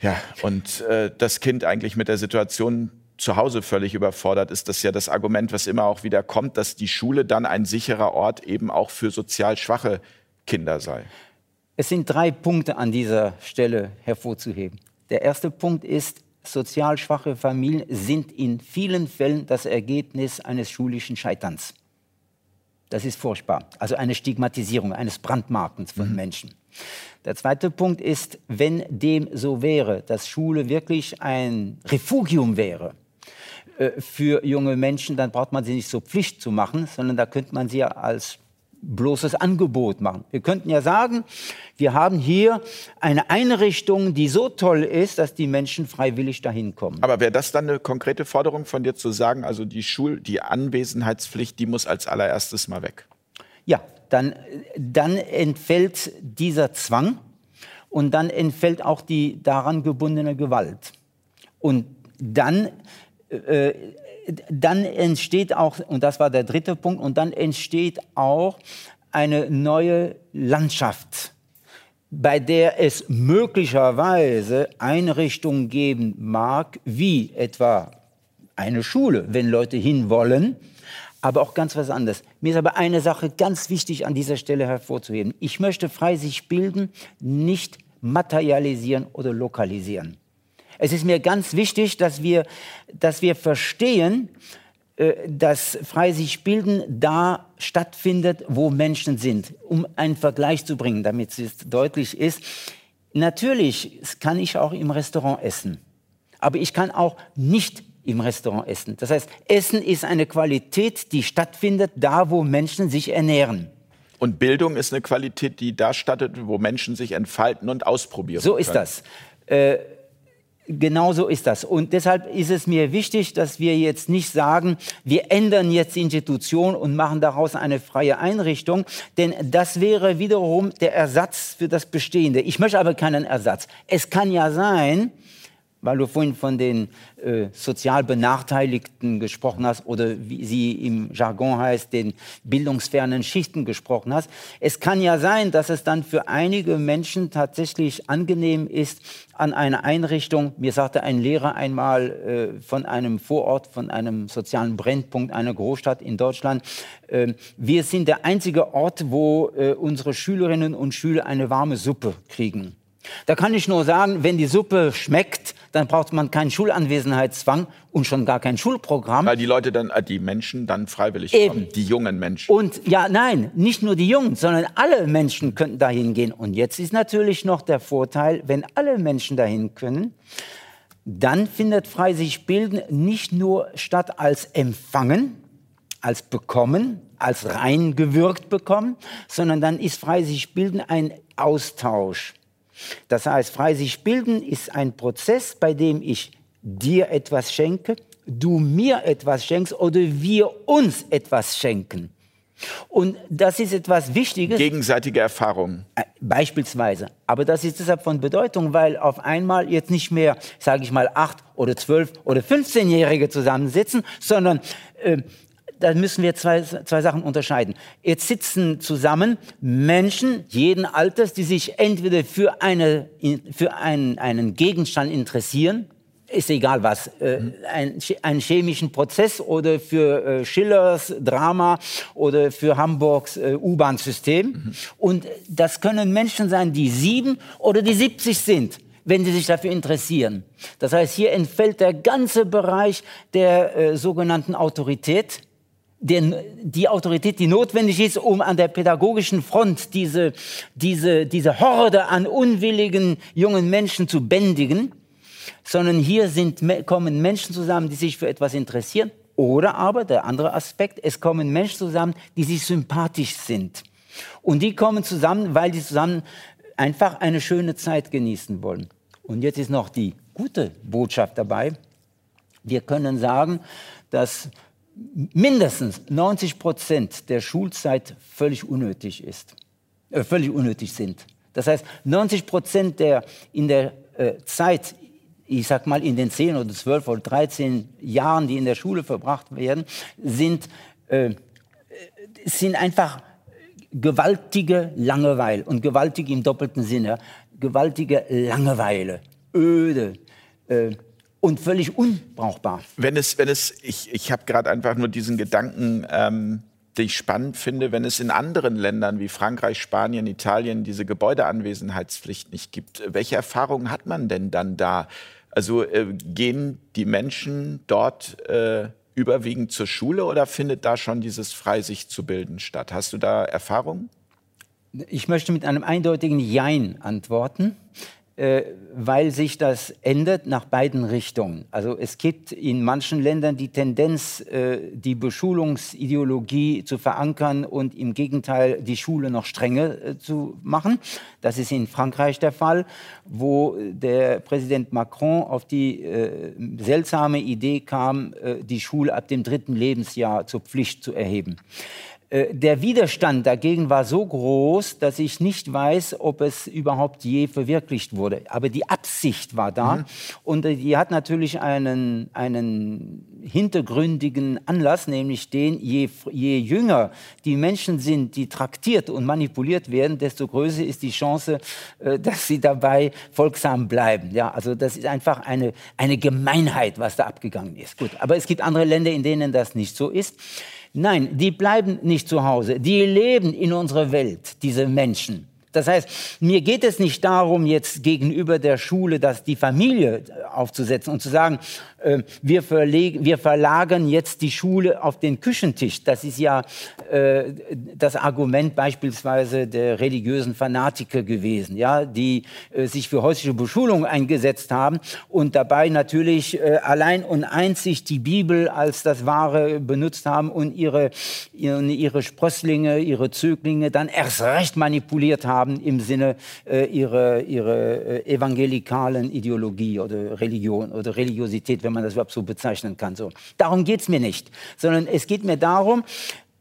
Speaker 1: ja, und äh, das Kind eigentlich mit der Situation zu Hause völlig überfordert ist, das ja das Argument, was immer auch wieder kommt, dass die Schule dann ein sicherer Ort eben auch für sozial schwache Kinder sei.
Speaker 3: Es sind drei Punkte an dieser Stelle hervorzuheben. Der erste Punkt ist, sozial schwache Familien sind in vielen Fällen das Ergebnis eines schulischen Scheiterns. Das ist furchtbar. Also eine Stigmatisierung, eines Brandmarkens von mhm. Menschen. Der zweite Punkt ist, wenn dem so wäre, dass Schule wirklich ein Refugium wäre äh, für junge Menschen, dann braucht man sie nicht zur Pflicht zu machen, sondern da könnte man sie als bloßes Angebot machen. Wir könnten ja sagen, wir haben hier eine Einrichtung, die so toll ist, dass die Menschen freiwillig dahin kommen.
Speaker 1: Aber wäre das dann eine konkrete Forderung von dir zu sagen, also die Schul, die Anwesenheitspflicht, die muss als allererstes mal weg?
Speaker 3: Ja, dann, dann entfällt dieser Zwang und dann entfällt auch die daran gebundene Gewalt. Und dann äh, dann entsteht auch, und das war der dritte Punkt, und dann entsteht auch eine neue Landschaft, bei der es möglicherweise Einrichtungen geben mag, wie etwa eine Schule, wenn Leute hinwollen, aber auch ganz was anderes. Mir ist aber eine Sache ganz wichtig an dieser Stelle hervorzuheben. Ich möchte frei sich bilden, nicht materialisieren oder lokalisieren. Es ist mir ganz wichtig, dass wir, dass wir verstehen, äh, dass frei sich bilden da stattfindet, wo Menschen sind. Um einen Vergleich zu bringen, damit es deutlich ist. Natürlich kann ich auch im Restaurant essen, aber ich kann auch nicht im Restaurant essen. Das heißt, Essen ist eine Qualität, die stattfindet da, wo Menschen sich ernähren.
Speaker 1: Und Bildung ist eine Qualität, die da stattfindet, wo Menschen sich entfalten und ausprobieren.
Speaker 3: So ist können. das. Äh, Genau so ist das. Und deshalb ist es mir wichtig, dass wir jetzt nicht sagen, wir ändern jetzt die Institution und machen daraus eine freie Einrichtung, denn das wäre wiederum der Ersatz für das Bestehende. Ich möchte aber keinen Ersatz. Es kann ja sein, weil du vorhin von den äh, sozial Benachteiligten gesprochen hast oder wie sie im Jargon heißt, den bildungsfernen Schichten gesprochen hast. Es kann ja sein, dass es dann für einige Menschen tatsächlich angenehm ist, an einer Einrichtung, mir sagte ein Lehrer einmal äh, von einem Vorort, von einem sozialen Brennpunkt einer Großstadt in Deutschland, äh, wir sind der einzige Ort, wo äh, unsere Schülerinnen und Schüler eine warme Suppe kriegen. Da kann ich nur sagen, wenn die Suppe schmeckt, dann braucht man keinen Schulanwesenheitszwang und schon gar kein Schulprogramm.
Speaker 1: Weil die Leute dann, äh, die Menschen dann freiwillig Eben. kommen, die jungen Menschen.
Speaker 3: Und ja, nein, nicht nur die Jungen, sondern alle Menschen könnten dahin gehen. Und jetzt ist natürlich noch der Vorteil, wenn alle Menschen dahin können, dann findet frei sich bilden nicht nur statt als empfangen, als bekommen, als reingewirkt bekommen, sondern dann ist frei sich bilden ein Austausch. Das heißt, frei sich bilden ist ein Prozess, bei dem ich dir etwas schenke, du mir etwas schenkst oder wir uns etwas schenken. Und das ist etwas Wichtiges.
Speaker 1: Gegenseitige Erfahrung.
Speaker 3: Äh, beispielsweise. Aber das ist deshalb von Bedeutung, weil auf einmal jetzt nicht mehr, sage ich mal, acht oder zwölf oder 15-Jährige zusammensitzen, sondern äh, da müssen wir zwei, zwei Sachen unterscheiden. Jetzt sitzen zusammen Menschen jeden Alters, die sich entweder für, eine, für einen, einen Gegenstand interessieren, ist egal was, äh, ein, einen chemischen Prozess oder für äh, Schillers Drama oder für Hamburgs äh, U-Bahn-System. Mhm. Und das können Menschen sein, die sieben oder die 70 sind wenn sie sich dafür interessieren. Das heißt, hier entfällt der ganze Bereich der äh, sogenannten Autorität den, die Autorität, die notwendig ist, um an der pädagogischen Front diese, diese, diese Horde an unwilligen jungen Menschen zu bändigen, sondern hier sind, kommen Menschen zusammen, die sich für etwas interessieren. Oder aber der andere Aspekt, es kommen Menschen zusammen, die sich sympathisch sind. Und die kommen zusammen, weil die zusammen einfach eine schöne Zeit genießen wollen. Und jetzt ist noch die gute Botschaft dabei. Wir können sagen, dass mindestens 90 Prozent der Schulzeit völlig unnötig ist, äh, völlig unnötig sind. Das heißt, 90 Prozent der in der äh, Zeit, ich sag mal in den 10 oder 12 oder 13 Jahren, die in der Schule verbracht werden, sind, äh, sind einfach gewaltige Langeweile und gewaltig im doppelten Sinne, gewaltige Langeweile, öde, äh, und völlig unbrauchbar.
Speaker 1: Wenn es, wenn es, ich, ich habe gerade einfach nur diesen Gedanken, ähm, den ich spannend finde, wenn es in anderen Ländern wie Frankreich, Spanien, Italien diese Gebäudeanwesenheitspflicht nicht gibt. Welche Erfahrungen hat man denn dann da? Also äh, gehen die Menschen dort äh, überwiegend zur Schule oder findet da schon dieses frei sich zu bilden statt? Hast du da Erfahrungen?
Speaker 3: Ich möchte mit einem eindeutigen Jein antworten. Äh, weil sich das ändert nach beiden Richtungen. Also es gibt in manchen Ländern die Tendenz, äh, die Beschulungsideologie zu verankern und im Gegenteil die Schule noch strenger äh, zu machen. Das ist in Frankreich der Fall, wo der Präsident Macron auf die seltsame Idee kam, die Schule ab dem dritten Lebensjahr zur Pflicht zu erheben. Äh, der Widerstand dagegen war so groß, dass ich nicht weiß, ob es überhaupt je verwirklicht wurde. Aber die Absicht war da mhm. und äh, die hat natürlich einen, einen hintergründigen Anlass, nämlich den, je, je jünger die Menschen sind, die traktiert und manipuliert werden, desto größer ist die Chance, äh, dass sie dabei folgsam bleiben. Ja, also das ist einfach eine, eine Gemeinheit, was da abgegangen ist. Gut, aber es gibt andere Länder, in denen das nicht so ist. Nein, die bleiben nicht zu Hause. Die leben in unserer Welt, diese Menschen. Das heißt, mir geht es nicht darum, jetzt gegenüber der Schule das die Familie aufzusetzen und zu sagen, äh, wir, wir, verlagern jetzt die Schule auf den Küchentisch. Das ist ja äh, das Argument beispielsweise der religiösen Fanatiker gewesen, ja, die äh, sich für häusliche Beschulung eingesetzt haben und dabei natürlich äh, allein und einzig die Bibel als das Wahre benutzt haben und ihre, ihre, ihre Sprösslinge, ihre Zöglinge dann erst recht manipuliert haben im Sinne äh, ihrer, ihrer äh, evangelikalen Ideologie oder Religion oder Religiosität, wenn man das überhaupt so bezeichnen kann. So. Darum geht es mir nicht, sondern es geht mir darum,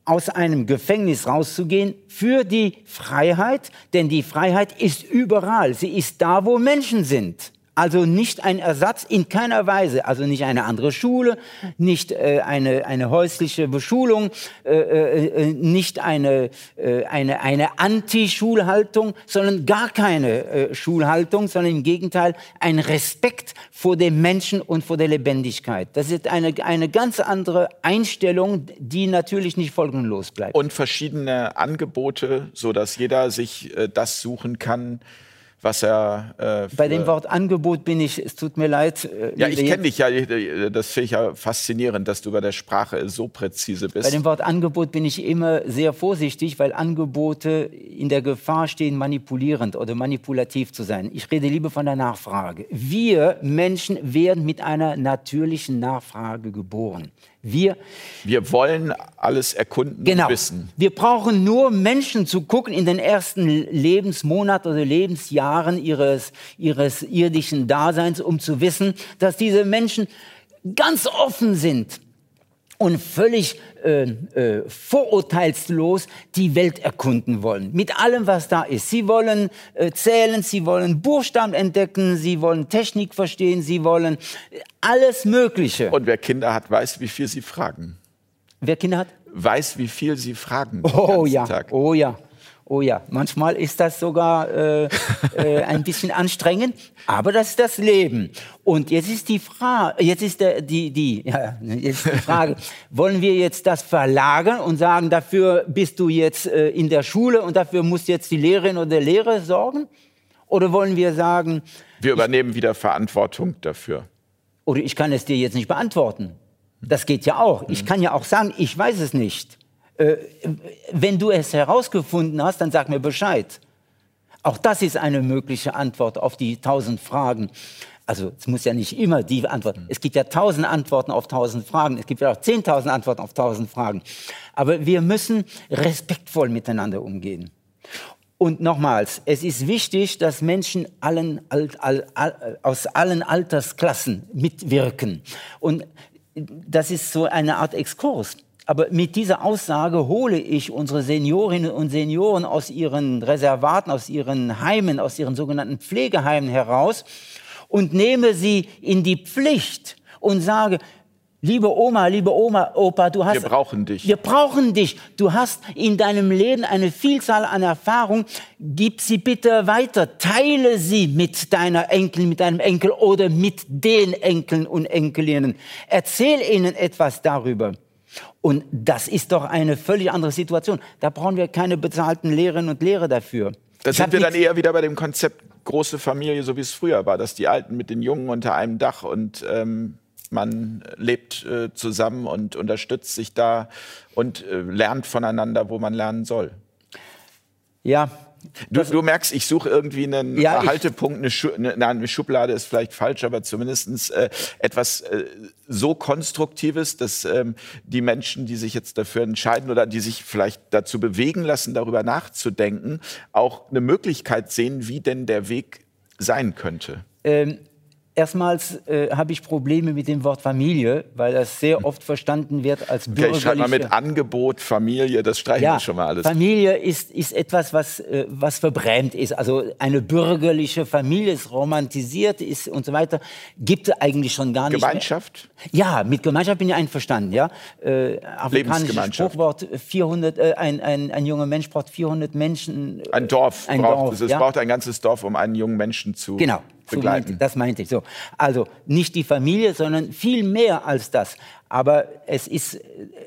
Speaker 3: aus einem Gefängnis rauszugehen für die Freiheit, denn die Freiheit ist überall. Sie ist da, wo Menschen sind. Also nicht ein Ersatz in keiner Weise, also nicht eine andere Schule, nicht äh, eine, eine häusliche Beschulung, äh, äh, äh nicht eine, äh, eine, eine Anti-Schulhaltung, sondern gar keine äh, Schulhaltung, sondern im Gegenteil ein Respekt vor dem Menschen und vor der Lebendigkeit. Das ist eine, eine ganz andere Einstellung, die natürlich nicht folgenlos bleibt.
Speaker 1: Und verschiedene Angebote, sodass jeder sich das suchen kann, was er.
Speaker 3: Äh, Bei dem Wort Angebot bin ich, es tut mir leid.
Speaker 1: Äh, ja, ich kenne dich ja, das finde ich ja faszinierend, dass du bei der Sprache so präzise bist.
Speaker 3: Bei dem Wort Angebot bin ich immer sehr vorsichtig, weil Angebote in der Gefahr stehen, manipulierend oder manipulativ zu sein. Ich rede lieber von der Nachfrage. Wir Menschen werden mit einer natürlichen Nachfrage geboren.
Speaker 1: Wir, wir wollen alles erkunden
Speaker 3: genau.
Speaker 1: und wissen.
Speaker 3: Wir brauchen nur Menschen zu gucken in den ersten Lebensmonaten oder Lebensjahren ihres, ihres irdischen Daseins, um zu wissen, dass diese Menschen ganz offen sind und völlig äh, äh, vorurteilslos die Welt erkunden wollen. Mit allem, was da ist. Sie wollen äh, zählen, sie wollen Buchstaben entdecken, sie wollen Technik verstehen, sie wollen alles Mögliche.
Speaker 1: Und wer Kinder hat, weiß, wie viel sie fragen.
Speaker 3: Wer Kinder hat?
Speaker 1: Weiß, wie viel sie fragen.
Speaker 3: Oh ja, Tag. oh ja. Oh ja, manchmal ist das sogar äh, äh, ein bisschen anstrengend, aber das ist das Leben. Und jetzt ist die Frage, jetzt ist der, die, die, ja, jetzt die Frage, wollen wir jetzt das verlagern und sagen, dafür bist du jetzt äh, in der Schule und dafür muss jetzt die Lehrerin oder der Lehrer sorgen? Oder wollen wir sagen,
Speaker 1: wir übernehmen wieder Verantwortung dafür?
Speaker 3: Oder ich kann es dir jetzt nicht beantworten. Das geht ja auch. Ich kann ja auch sagen, ich weiß es nicht. Wenn du es herausgefunden hast, dann sag mir Bescheid. Auch das ist eine mögliche Antwort auf die tausend Fragen. Also es muss ja nicht immer die Antwort. Es gibt ja tausend Antworten auf tausend Fragen. Es gibt ja auch zehntausend Antworten auf tausend Fragen. Aber wir müssen respektvoll miteinander umgehen. Und nochmals, es ist wichtig, dass Menschen allen, all, all, all, aus allen Altersklassen mitwirken. Und das ist so eine Art Exkurs. Aber mit dieser Aussage hole ich unsere Seniorinnen und Senioren aus ihren Reservaten, aus ihren Heimen, aus ihren sogenannten Pflegeheimen heraus und nehme sie in die Pflicht und sage, Liebe Oma, liebe Oma, Opa, du hast.
Speaker 1: Wir brauchen dich.
Speaker 3: Wir brauchen dich. Du hast in deinem Leben eine Vielzahl an Erfahrungen. Gib sie bitte weiter. Teile sie mit deiner Enkel, mit deinem Enkel oder mit den Enkeln und Enkelinnen. Erzähl ihnen etwas darüber. Und das ist doch eine völlig andere Situation. Da brauchen wir keine bezahlten Lehrerinnen und Lehrer dafür.
Speaker 1: Da sind wir dann eher wieder bei dem Konzept große Familie, so wie es früher war, dass die Alten mit den Jungen unter einem Dach und ähm, man lebt äh, zusammen und unterstützt sich da und äh, lernt voneinander, wo man lernen soll.
Speaker 3: Ja,
Speaker 1: Du, du, merkst, ich suche irgendwie einen ja, Haltepunkt, eine, Schu eine, Schublade ist vielleicht falsch, aber zumindest äh, etwas äh, so Konstruktives, dass ähm, die Menschen, die sich jetzt dafür entscheiden oder die sich vielleicht dazu bewegen lassen, darüber nachzudenken, auch eine Möglichkeit sehen, wie denn der Weg sein könnte.
Speaker 3: Ähm, Erstmals äh, habe ich Probleme mit dem Wort Familie, weil das sehr oft verstanden wird als bürgerliche... Okay, ich schreibe
Speaker 1: mal mit Angebot, Familie, das streichen ja, wir schon mal alles.
Speaker 3: Familie ist, ist etwas, was, äh, was verbrämt ist. Also eine bürgerliche Familie ist romantisiert ist und so weiter. Gibt es eigentlich schon gar nicht
Speaker 1: Gemeinschaft?
Speaker 3: Mehr. Ja, mit Gemeinschaft bin ich einverstanden. Ja? Äh, afrikanisches Spruchwort, 400, äh, ein, ein, ein junger Mensch braucht 400 Menschen.
Speaker 1: Äh, ein Dorf. Ein braucht, Dorf, es, ja? braucht ein ganzes Dorf, um einen jungen Menschen zu
Speaker 3: genau begleiten. Meinte, das meinte ich so. Also nicht die Familie, sondern viel mehr als das. Aber es ist,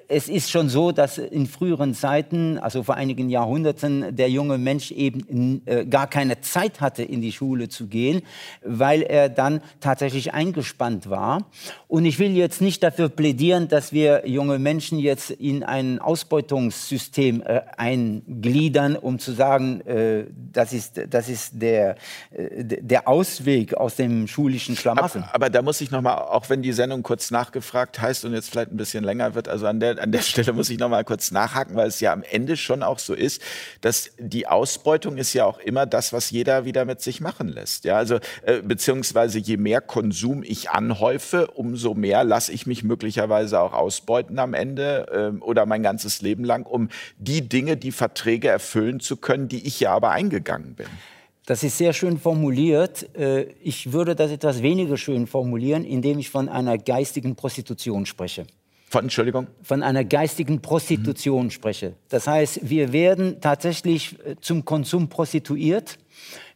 Speaker 3: es ist schon so, dass in früheren Zeiten, also vor einigen Jahrhunderten, der junge Mensch eben äh, gar keine Zeit hatte, in die Schule zu gehen, weil er dann tatsächlich eingespannt war. Und ich will jetzt nicht dafür plädieren, dass wir junge Menschen jetzt in ein Ausbeutungssystem äh, eingliedern, um zu sagen, äh, das ist, das ist der, äh, der Ausweg aus dem schulischen Schlamassel.
Speaker 1: Aber, aber da muss ich noch mal, auch wenn die Sendung kurz nachgefragt heißt und jetzt vielleicht ein bisschen länger wird, also an der, an der Stelle muss ich noch mal kurz nachhaken, weil es ja am Ende schon auch so ist, dass die Ausbeutung ist ja auch immer das, was jeder wieder mit sich machen lässt. Ja, also äh, beziehungsweise je mehr Konsum ich anhäufe, umso mehr lasse ich mich möglicherweise auch ausbeuten am Ende äh, oder mein ganzes Leben lang, um die Dinge, die Verträge erfüllen zu können, die ich ja aber eingegangen bin.
Speaker 3: Das ist sehr schön formuliert. Äh, ich würde das etwas weniger schön formulieren, indem ich von einer geistigen Prostitution spreche.
Speaker 1: Von, Entschuldigung?
Speaker 3: Von einer geistigen Prostitution mhm. spreche. Das heißt, wir werden tatsächlich äh, zum Konsum prostituiert.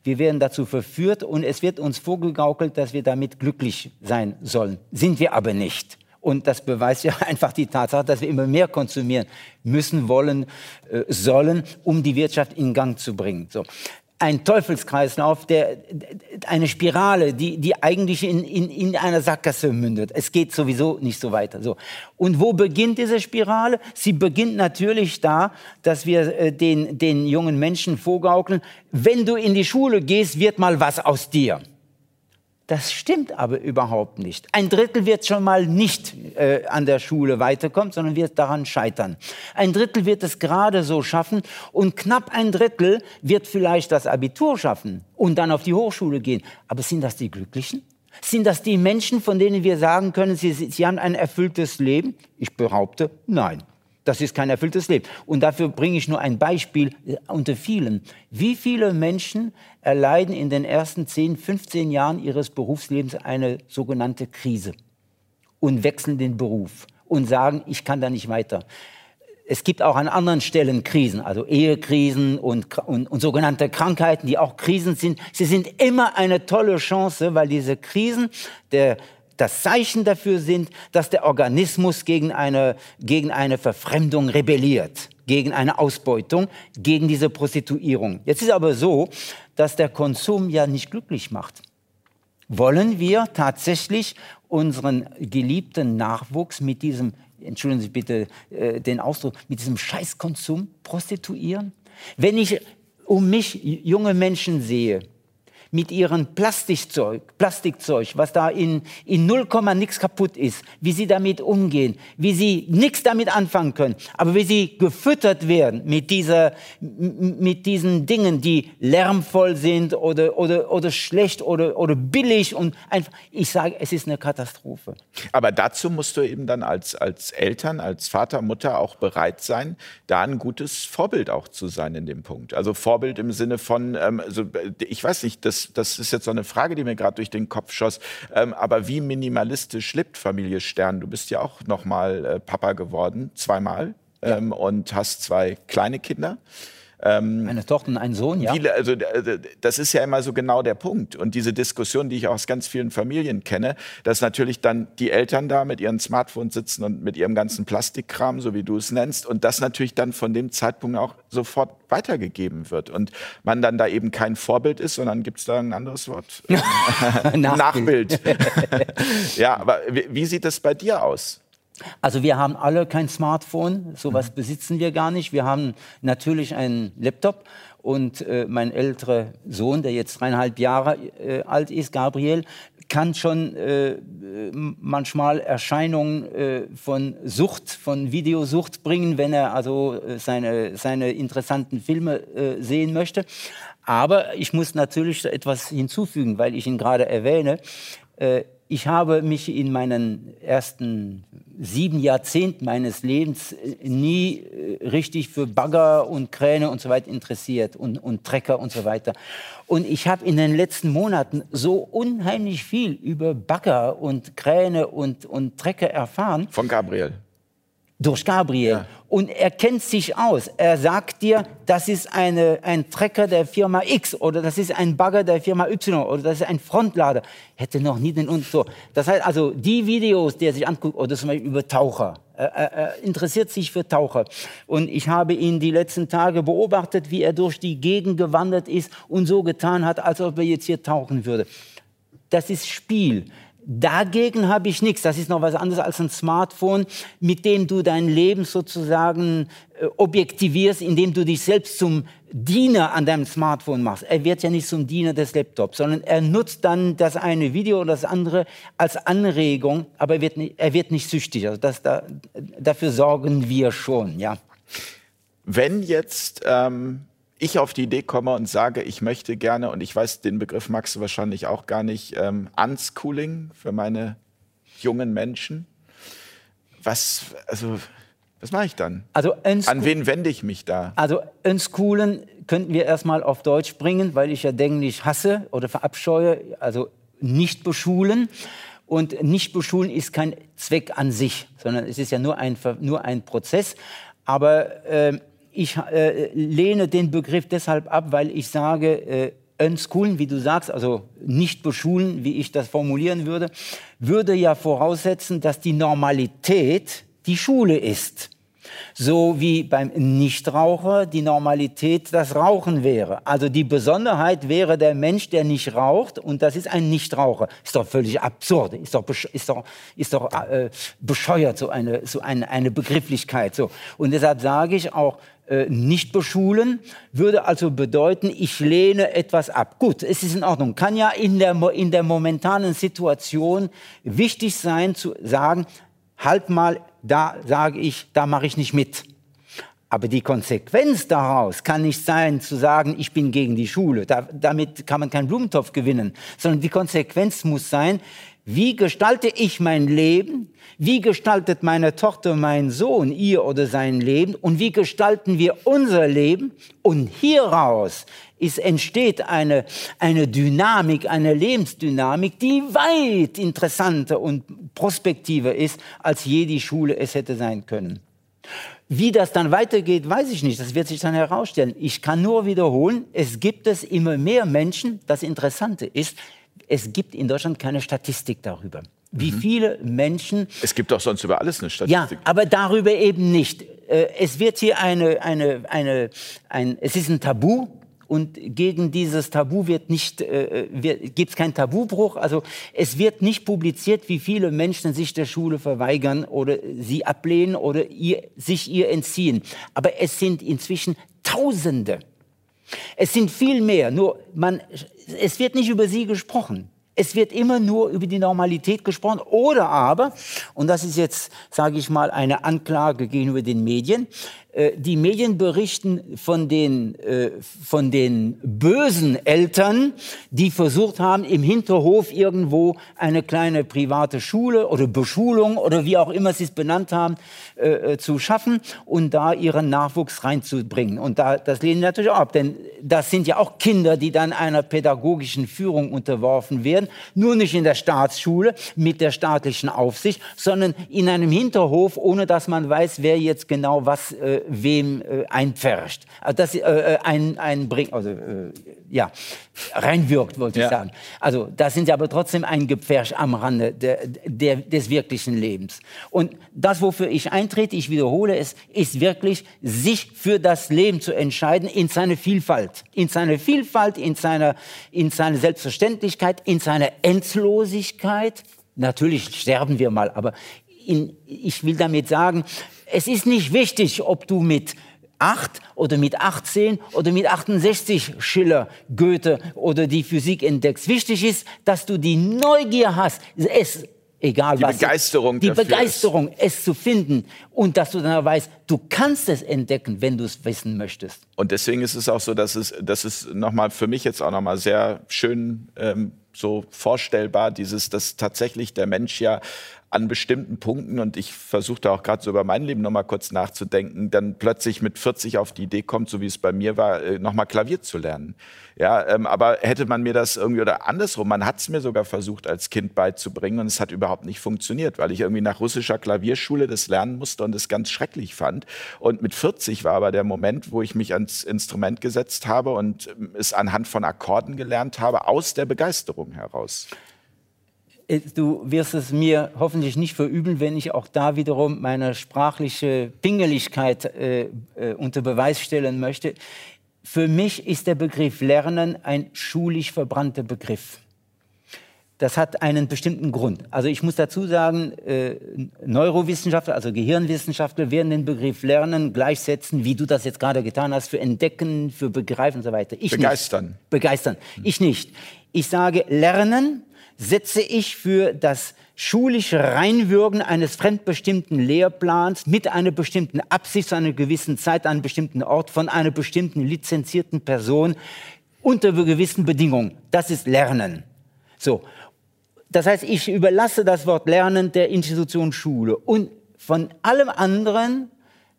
Speaker 3: Wir werden dazu verführt und es wird uns vorgegaukelt, dass wir damit glücklich sein sollen. Sind wir aber nicht. Und das beweist ja einfach die Tatsache, dass wir immer mehr konsumieren müssen, wollen, äh, sollen, um die Wirtschaft in Gang zu bringen. So ein Teufelskreislauf, der, eine Spirale, die, die eigentlich in, in, in einer Sackgasse mündet. Es geht sowieso nicht so weiter. So. Und wo beginnt diese Spirale? Sie beginnt natürlich da, dass wir äh, den, den jungen Menschen vorgaukeln, wenn du in die Schule gehst, wird mal was aus dir. Das stimmt aber überhaupt nicht. Ein Drittel wird schon mal nicht äh, an der Schule weiterkommen, sondern wird daran scheitern. Ein Drittel wird es gerade so schaffen und knapp ein Drittel wird vielleicht das Abitur schaffen und dann auf die Hochschule gehen. Aber sind das die Glücklichen? Sind das die Menschen, von denen wir sagen können, sie, sie haben ein erfülltes Leben? Ich behaupte, nein. Das ist kein erfülltes Leben. Und dafür bringe ich nur ein Beispiel äh, unter vielen. Wie viele Menschen erleiden in den ersten 10, 15 Jahren ihres Berufslebens eine sogenannte Krise und wechseln den Beruf und sagen, ich kann da nicht weiter. Es gibt auch an anderen Stellen Krisen, also Ehekrisen und, und, und sogenannte Krankheiten, die auch Krisen sind. Sie sind immer eine tolle Chance, weil diese Krisen der das Zeichen dafür sind, dass der Organismus gegen eine, gegen eine Verfremdung rebelliert, gegen eine Ausbeutung, gegen diese Prostituierung. Jetzt ist aber so, dass der Konsum ja nicht glücklich macht. Wollen wir tatsächlich unseren geliebten Nachwuchs mit diesem, entschuldigen Sie bitte äh, den Ausdruck, mit diesem Scheißkonsum prostituieren? Wenn ich um mich junge Menschen sehe, mit ihrem Plastikzeug, Plastikzeug, was da in, in 0, nix kaputt ist, wie sie damit umgehen, wie sie nichts damit anfangen können, aber wie sie gefüttert werden mit, dieser, mit diesen Dingen, die lärmvoll sind oder, oder, oder schlecht oder, oder billig und einfach, ich sage, es ist eine Katastrophe.
Speaker 1: Aber dazu musst du eben dann als, als Eltern, als Vater, Mutter auch bereit sein, da ein gutes Vorbild auch zu sein in dem Punkt. Also Vorbild im Sinne von, ähm, also ich weiß nicht, das das, ist jetzt so eine Frage, die mir gerade durch den Kopf schoss. Ähm, aber wie minimalistisch lebt Familie Stern? Du bist ja auch noch mal äh, Papa geworden, zweimal, ähm, und hast zwei kleine Kinder.
Speaker 3: Ähm, Eine Tochter und ein Sohn, ja.
Speaker 1: Viele, also äh, das ist ja immer so genau der Punkt. Und diese Diskussion, die ich aus ganz vielen Familien kenne, dass natürlich dann die Eltern da mit ihren Smartphones sitzen und mit ihrem ganzen Plastikkram, so wie du es nennst, und das natürlich dann von dem Zeitpunkt auch sofort weitergegeben wird. Und man dann da eben kein Vorbild ist, sondern gibt es da ein anderes Wort? Nachbild. ja, aber wie, wie sieht das bei dir aus?
Speaker 3: Also wir haben alle kein Smartphone, sowas mhm. besitzen wir gar nicht. Wir haben natürlich einen Laptop und äh, mein älterer Sohn, der jetzt dreieinhalb Jahre äh, alt ist, Gabriel, kann schon äh, manchmal Erscheinungen äh, von Sucht, von Videosucht bringen, wenn er also äh, seine, seine interessanten Filme äh, sehen möchte. Aber ich muss natürlich etwas hinzufügen, weil ich ihn gerade erwähne ich habe mich in meinen ersten sieben Jahrzehnten meines Lebens äh, nie äh, richtig für Bagger und Kräne und so weiter interessiert und, und Trecker und so weiter. Und ich habe in den letzten Monaten so unheimlich viel über Bagger und Kräne und, und Trecker erfahren.
Speaker 1: Von Gabriel.
Speaker 3: Durch Gabriel. Ja. Und er kennt sich aus. Er sagt dir, das ist eine, ein Trecker der Firma X oder das ist ein Bagger der Firma Y oder das ist ein Frontlader. Hätte noch nie den und so. Das heißt also, die Videos, die er sich anguckt, oder zum Beispiel über Taucher. Er, er interessiert sich für Taucher. Und ich habe ihn die letzten Tage beobachtet, wie er durch die Gegend gewandert ist und so getan hat, als ob er jetzt hier tauchen würde. Das ist Spiel. Dagegen habe ich nichts. Das ist noch was anderes als ein Smartphone, mit dem du dein Leben sozusagen äh, objektivierst, indem du dich selbst zum Diener an deinem Smartphone machst. Er wird ja nicht zum Diener des Laptops, sondern er nutzt dann das eine Video oder das andere als Anregung, aber er wird nicht, er wird nicht süchtig. Also das, da, dafür sorgen wir schon, ja.
Speaker 1: Wenn jetzt ähm, ich auf die Idee komme und sage, ich möchte gerne, und ich weiß, den Begriff magst du wahrscheinlich auch gar nicht, ähm, Unschooling für meine jungen Menschen. Was, also, was mache ich dann? Also An wen wende ich mich da?
Speaker 3: Also unschoolen könnten wir erstmal auf Deutsch bringen, weil ich ja Englisch hasse oder verabscheue. Also nicht beschulen. Und nicht beschulen ist kein Zweck an sich, sondern es ist ja nur ein, nur ein Prozess. Aber äh, ich äh, lehne den Begriff deshalb ab, weil ich sage, äh, unschoolen, wie du sagst, also nicht beschulen, wie ich das formulieren würde, würde ja voraussetzen, dass die Normalität die Schule ist. So wie beim Nichtraucher die Normalität das Rauchen wäre. Also die Besonderheit wäre der Mensch, der nicht raucht und das ist ein Nichtraucher. Ist doch völlig absurd, ist doch, ist doch, ist doch äh, bescheuert, so, eine, so eine, eine Begrifflichkeit. So. Und deshalb sage ich auch, äh, nicht beschulen, würde also bedeuten, ich lehne etwas ab. Gut, es ist in Ordnung. Kann ja in der, in der momentanen Situation wichtig sein zu sagen, halt mal, da sage ich, da mache ich nicht mit. Aber die Konsequenz daraus kann nicht sein, zu sagen, ich bin gegen die Schule. Da, damit kann man keinen Blumentopf gewinnen. Sondern die Konsequenz muss sein, wie gestalte ich mein Leben? Wie gestaltet meine Tochter, mein Sohn ihr oder sein Leben? Und wie gestalten wir unser Leben? Und hieraus ist, entsteht eine, eine Dynamik, eine Lebensdynamik, die weit interessanter und prospektiver ist, als je die Schule es hätte sein können. Wie das dann weitergeht, weiß ich nicht. Das wird sich dann herausstellen. Ich kann nur wiederholen, es gibt es immer mehr Menschen. Das Interessante ist, es gibt in Deutschland keine Statistik darüber. Wie mhm. viele Menschen.
Speaker 1: Es gibt doch sonst über alles eine Statistik.
Speaker 3: Ja, aber darüber eben nicht. Äh, es wird hier eine, eine, eine, ein, es ist ein Tabu und gegen dieses Tabu wird nicht, äh, gibt es keinen Tabubruch. Also es wird nicht publiziert, wie viele Menschen sich der Schule verweigern oder sie ablehnen oder ihr, sich ihr entziehen. Aber es sind inzwischen Tausende. Es sind viel mehr. Nur man es wird nicht über sie gesprochen. Es wird immer nur über die Normalität gesprochen. Oder aber, und das ist jetzt, sage ich mal, eine Anklage gegenüber den Medien, die Medien berichten von den, äh, von den bösen Eltern, die versucht haben, im Hinterhof irgendwo eine kleine private Schule oder Beschulung oder wie auch immer sie es benannt haben, äh, zu schaffen und da ihren Nachwuchs reinzubringen. Und da, das lehnen natürlich auch ab, denn das sind ja auch Kinder, die dann einer pädagogischen Führung unterworfen werden, nur nicht in der Staatsschule mit der staatlichen Aufsicht, sondern in einem Hinterhof, ohne dass man weiß, wer jetzt genau was äh, wem äh, einpfercht. Also das äh, äh ein, einbringt, also äh, ja, reinwirkt, wollte ja. ich sagen. Also das sind ja aber trotzdem ein Gepferch am Rande der, der, des wirklichen Lebens. Und das, wofür ich eintrete, ich wiederhole es, ist wirklich, sich für das Leben zu entscheiden in seiner Vielfalt. In seiner Vielfalt, in seiner, in seiner Selbstverständlichkeit, in seiner Endlosigkeit. Natürlich sterben wir mal, aber in, ich will damit sagen, es ist nicht wichtig, ob du mit 8 oder mit 18 oder mit 68 Schiller, Goethe oder die Physik entdeckst. Wichtig ist, dass du die Neugier hast, es egal
Speaker 1: die
Speaker 3: was.
Speaker 1: Begeisterung
Speaker 3: die Begeisterung, ist. es zu finden und dass du dann weißt, du kannst es entdecken, wenn du es wissen möchtest.
Speaker 1: Und deswegen ist es auch so, dass es, das ist nochmal für mich jetzt auch nochmal sehr schön ähm, so vorstellbar, dieses, dass tatsächlich der Mensch ja an bestimmten Punkten, und ich versuche da auch gerade so über mein Leben nochmal kurz nachzudenken, dann plötzlich mit 40 auf die Idee kommt, so wie es bei mir war, äh, nochmal Klavier zu lernen. Ja, ähm, aber hätte man mir das irgendwie oder andersrum, man hat es mir sogar versucht als Kind beizubringen und es hat überhaupt nicht funktioniert, weil ich irgendwie nach russischer Klavierschule das lernen musste und es ganz schrecklich fand. Und mit 40 war aber der Moment, wo ich mich ans Instrument gesetzt habe und ähm, es anhand von Akkorden gelernt habe, aus der Begeisterung heraus.
Speaker 3: Äh, du wirst es mir hoffentlich nicht verübeln, wenn ich auch da wiederum meine sprachliche Pingeligkeit äh, äh, unter Beweis stellen möchte. Für mich ist der Begriff Lernen ein schulisch verbrannter Begriff. Das hat einen bestimmten Grund. Also ich muss dazu sagen, äh, Neurowissenschaftler, also Gehirnwissenschaftler werden den Begriff Lernen gleichsetzen, wie du das jetzt gerade getan hast, für Entdecken, für Begreifen und so weiter.
Speaker 1: Ich Begeistern.
Speaker 3: Nicht. Begeistern. Ich nicht. Ich sage, Lernen setze ich für das schulische Reinwürgen eines fremdbestimmten Lehrplans mit einer bestimmten Absicht zu einer gewissen Zeit, an einem bestimmten Ort von einer bestimmten lizenzierten Person unter gewissen Bedingungen. Das ist Lernen. So. Das heißt, ich überlasse das Wort Lernen der Institution Schule und von allem anderen,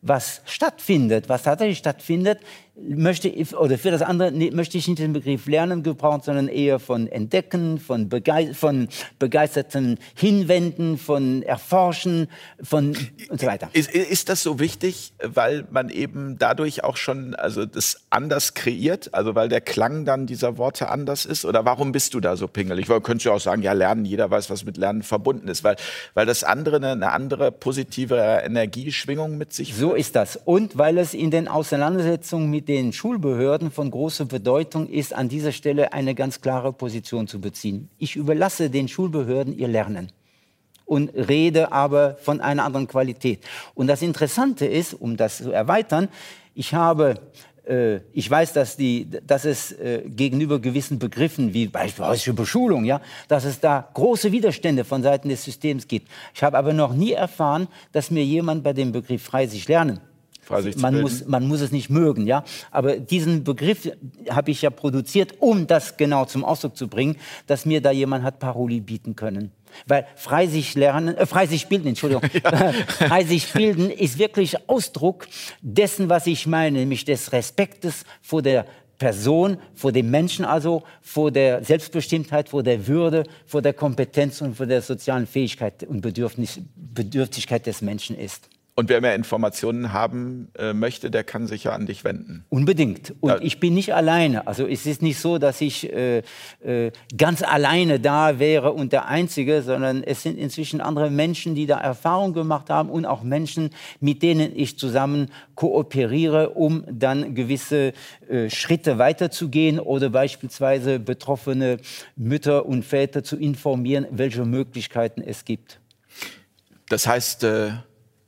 Speaker 3: was stattfindet, was tatsächlich stattfindet, möchte ich, oder für das andere möchte ich nicht den Begriff Lernen gebrauchen, sondern eher von Entdecken, von, Begei von begeisterten Hinwenden, von Erforschen, von und so weiter.
Speaker 1: Ist, ist das so wichtig, weil man eben dadurch auch schon also das anders kreiert, also weil der Klang dann dieser Worte anders ist? Oder warum bist du da so pingelig? Weil könntest du auch sagen, ja, Lernen, jeder weiß, was mit Lernen verbunden ist, weil, weil das andere eine, eine andere positive Energieschwingung mit sich
Speaker 3: So ist das. Und weil es in den Auseinandersetzungen mit den Schulbehörden von großer Bedeutung ist, an dieser Stelle eine ganz klare Position zu beziehen. Ich überlasse den Schulbehörden ihr Lernen und rede aber von einer anderen Qualität. Und das Interessante ist, um das zu erweitern, ich habe äh, ich weiß, dass, die, dass es äh, gegenüber gewissen Begriffen wie beispielsweise Beschulung, ja, dass es da große Widerstände von Seiten des Systems gibt. Ich habe aber noch nie erfahren, dass mir jemand bei dem Begriff frei sich lernen man muss, man muss es nicht mögen, ja. Aber diesen Begriff habe ich ja produziert, um das genau zum Ausdruck zu bringen, dass mir da jemand hat Paroli bieten können. Weil frei sich lernen, äh, frei sich bilden, Entschuldigung, ja. frei sich bilden ist wirklich Ausdruck dessen, was ich meine, nämlich des Respektes vor der Person, vor dem Menschen also, vor der Selbstbestimmtheit, vor der Würde, vor der Kompetenz und vor der sozialen Fähigkeit und Bedürftigkeit des Menschen ist.
Speaker 1: Und wer mehr Informationen haben äh, möchte, der kann sich ja an dich wenden.
Speaker 3: Unbedingt. Und ja. ich bin nicht alleine. Also es ist nicht so, dass ich äh, äh, ganz alleine da wäre und der Einzige, sondern es sind inzwischen andere Menschen, die da Erfahrung gemacht haben und auch Menschen, mit denen ich zusammen kooperiere, um dann gewisse äh, Schritte weiterzugehen oder beispielsweise betroffene Mütter und Väter zu informieren, welche Möglichkeiten es gibt.
Speaker 1: Das heißt, äh,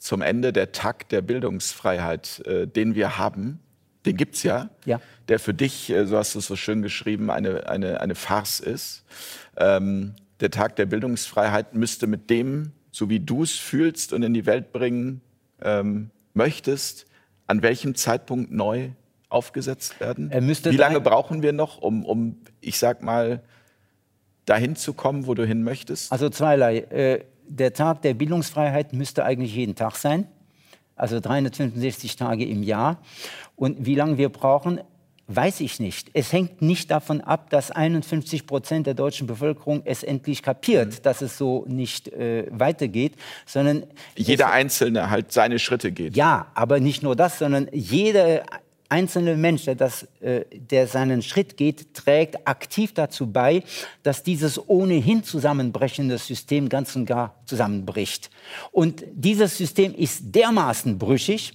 Speaker 1: zum Ende der Tag der Bildungsfreiheit, äh, den wir haben, den gibt es ja, ja, der für dich, äh, so hast du es so schön geschrieben, eine, eine, eine Farce ist. Ähm, der Tag der Bildungsfreiheit müsste mit dem, so wie du es fühlst und in die Welt bringen ähm, möchtest, an welchem Zeitpunkt neu aufgesetzt werden? wie lange brauchen wir noch, um, um, ich sag mal, dahin zu kommen, wo du hin möchtest?
Speaker 3: Also zweierlei. Äh, der Tag der Bildungsfreiheit müsste eigentlich jeden Tag sein, also 365 Tage im Jahr. Und wie lange wir brauchen, weiß ich nicht. Es hängt nicht davon ab, dass 51 Prozent der deutschen Bevölkerung es endlich kapiert, mhm. dass es so nicht äh, weitergeht, sondern
Speaker 1: jeder Einzelne halt seine Schritte geht.
Speaker 3: Ja, aber nicht nur das, sondern jeder einzelne Mensch, der, das, äh, der seinen Schritt geht, trägt aktiv dazu bei, dass dieses ohnehin zusammenbrechende System ganz und gar zusammenbricht. Und dieses System ist dermaßen brüchig,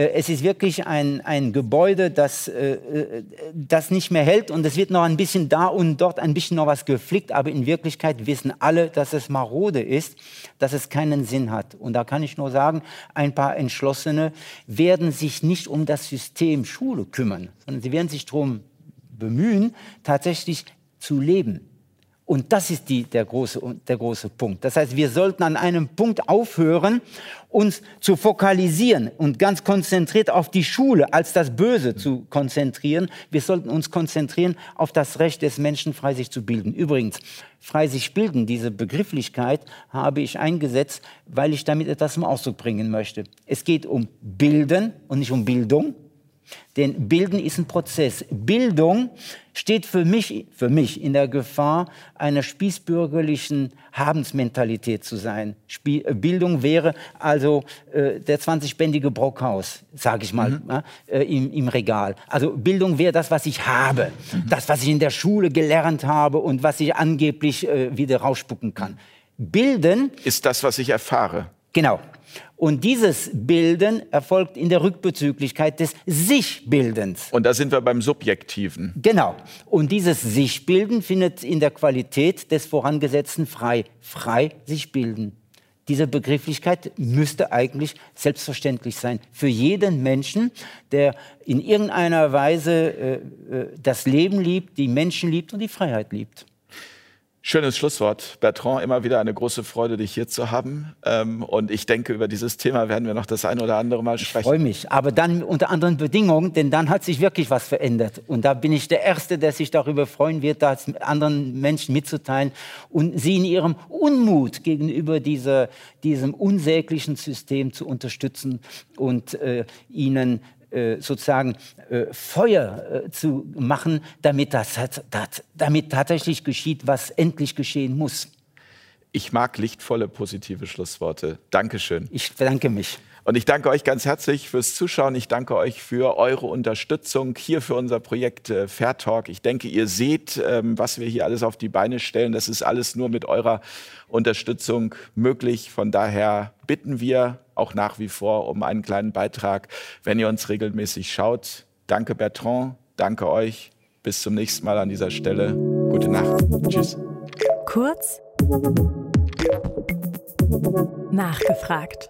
Speaker 3: es ist wirklich ein, ein Gebäude, das, äh, äh, das nicht mehr hält und es wird noch ein bisschen da und dort ein bisschen noch was geflickt, aber in Wirklichkeit wissen alle, dass es marode ist, dass es keinen Sinn hat. Und da kann ich nur sagen, ein paar Entschlossene werden sich nicht um das System Schule kümmern, sondern sie werden sich darum bemühen, tatsächlich zu leben Und das ist die, der, große, der große Punkt. Das heißt, wir sollten an einem Punkt aufhören, uns zu fokalisieren und ganz konzentriert auf die Schule als das Böse zu konzentrieren. Wir sollten uns konzentrieren auf das Recht des Menschen, frei sich zu bilden. Übrigens, frei sich bilden, diese Begrifflichkeit habe ich eingesetzt, weil ich damit etwas zum Ausdruck bringen möchte. Es geht um Bilden und nicht um Bildung. Denn Bilden ist ein Prozess. Bildung steht für mich, für mich in der Gefahr, einer spießbürgerlichen Habensmentalität zu sein. Spie äh, Bildung wäre also äh, der 20-bändige Brockhaus, sage ich mal, mhm. äh, im, im, Regal. Also Bildung wäre das, was ich habe, mhm. das, was ich in der Schule gelernt habe und was ich angeblich äh, wieder rausspucken kann. Bilden
Speaker 1: ist das, was ich erfahre.
Speaker 3: Genau. Und dieses Bilden erfolgt in der Rückbezüglichkeit des Sichbildens.
Speaker 1: Und da sind wir beim Subjektiven.
Speaker 3: Genau. Und dieses Sichbilden findet in der Qualität des Vorangesetzten frei. Frei sich bilden. Diese Begrifflichkeit müsste eigentlich selbstverständlich sein für jeden Menschen, der in irgendeiner Weise äh, äh das Leben liebt, die Menschen liebt und die Freiheit liebt.
Speaker 1: Schönes Schlusswort. Bertrand, immer wieder eine große Freude, dich hier zu haben. Ähm, und ich denke, über dieses Thema werden wir noch das ein oder andere Mal sprechen.
Speaker 3: Ich freue mich, aber dann unter anderen Bedingungen, denn dann hat sich wirklich was verändert. Und da bin ich der Erste, der sich darüber freuen wird, das anderen Menschen mitzuteilen und sie in ihrem Unmut gegenüber dieser, diesem unsäglichen System zu unterstützen und äh, ihnen sozusagen äh, Feuer äh, zu machen, damit das, das, damit tatsächlich geschieht, was endlich geschehen muss.
Speaker 1: Ich mag lichtvolle, positive Schlussworte. Dankeschön.
Speaker 3: Ich bedanke mich.
Speaker 1: Und ich danke euch ganz herzlich fürs Zuschauen. Ich danke euch für eure Unterstützung hier für unser Projekt äh, Fair Talk. Ich denke, ihr seht, ähm, was wir hier alles auf die Beine stellen. Das ist alles nur mit eurer Unterstützung möglich. Von daher bitten wir auch nach wie vor um einen kleinen Beitrag, wenn ihr uns regelmäßig schaut. Danke Bertrand, danke euch. Bis zum nächsten Mal an dieser Stelle. Gute Nacht. Tschüss.
Speaker 2: Kurz nachgefragt.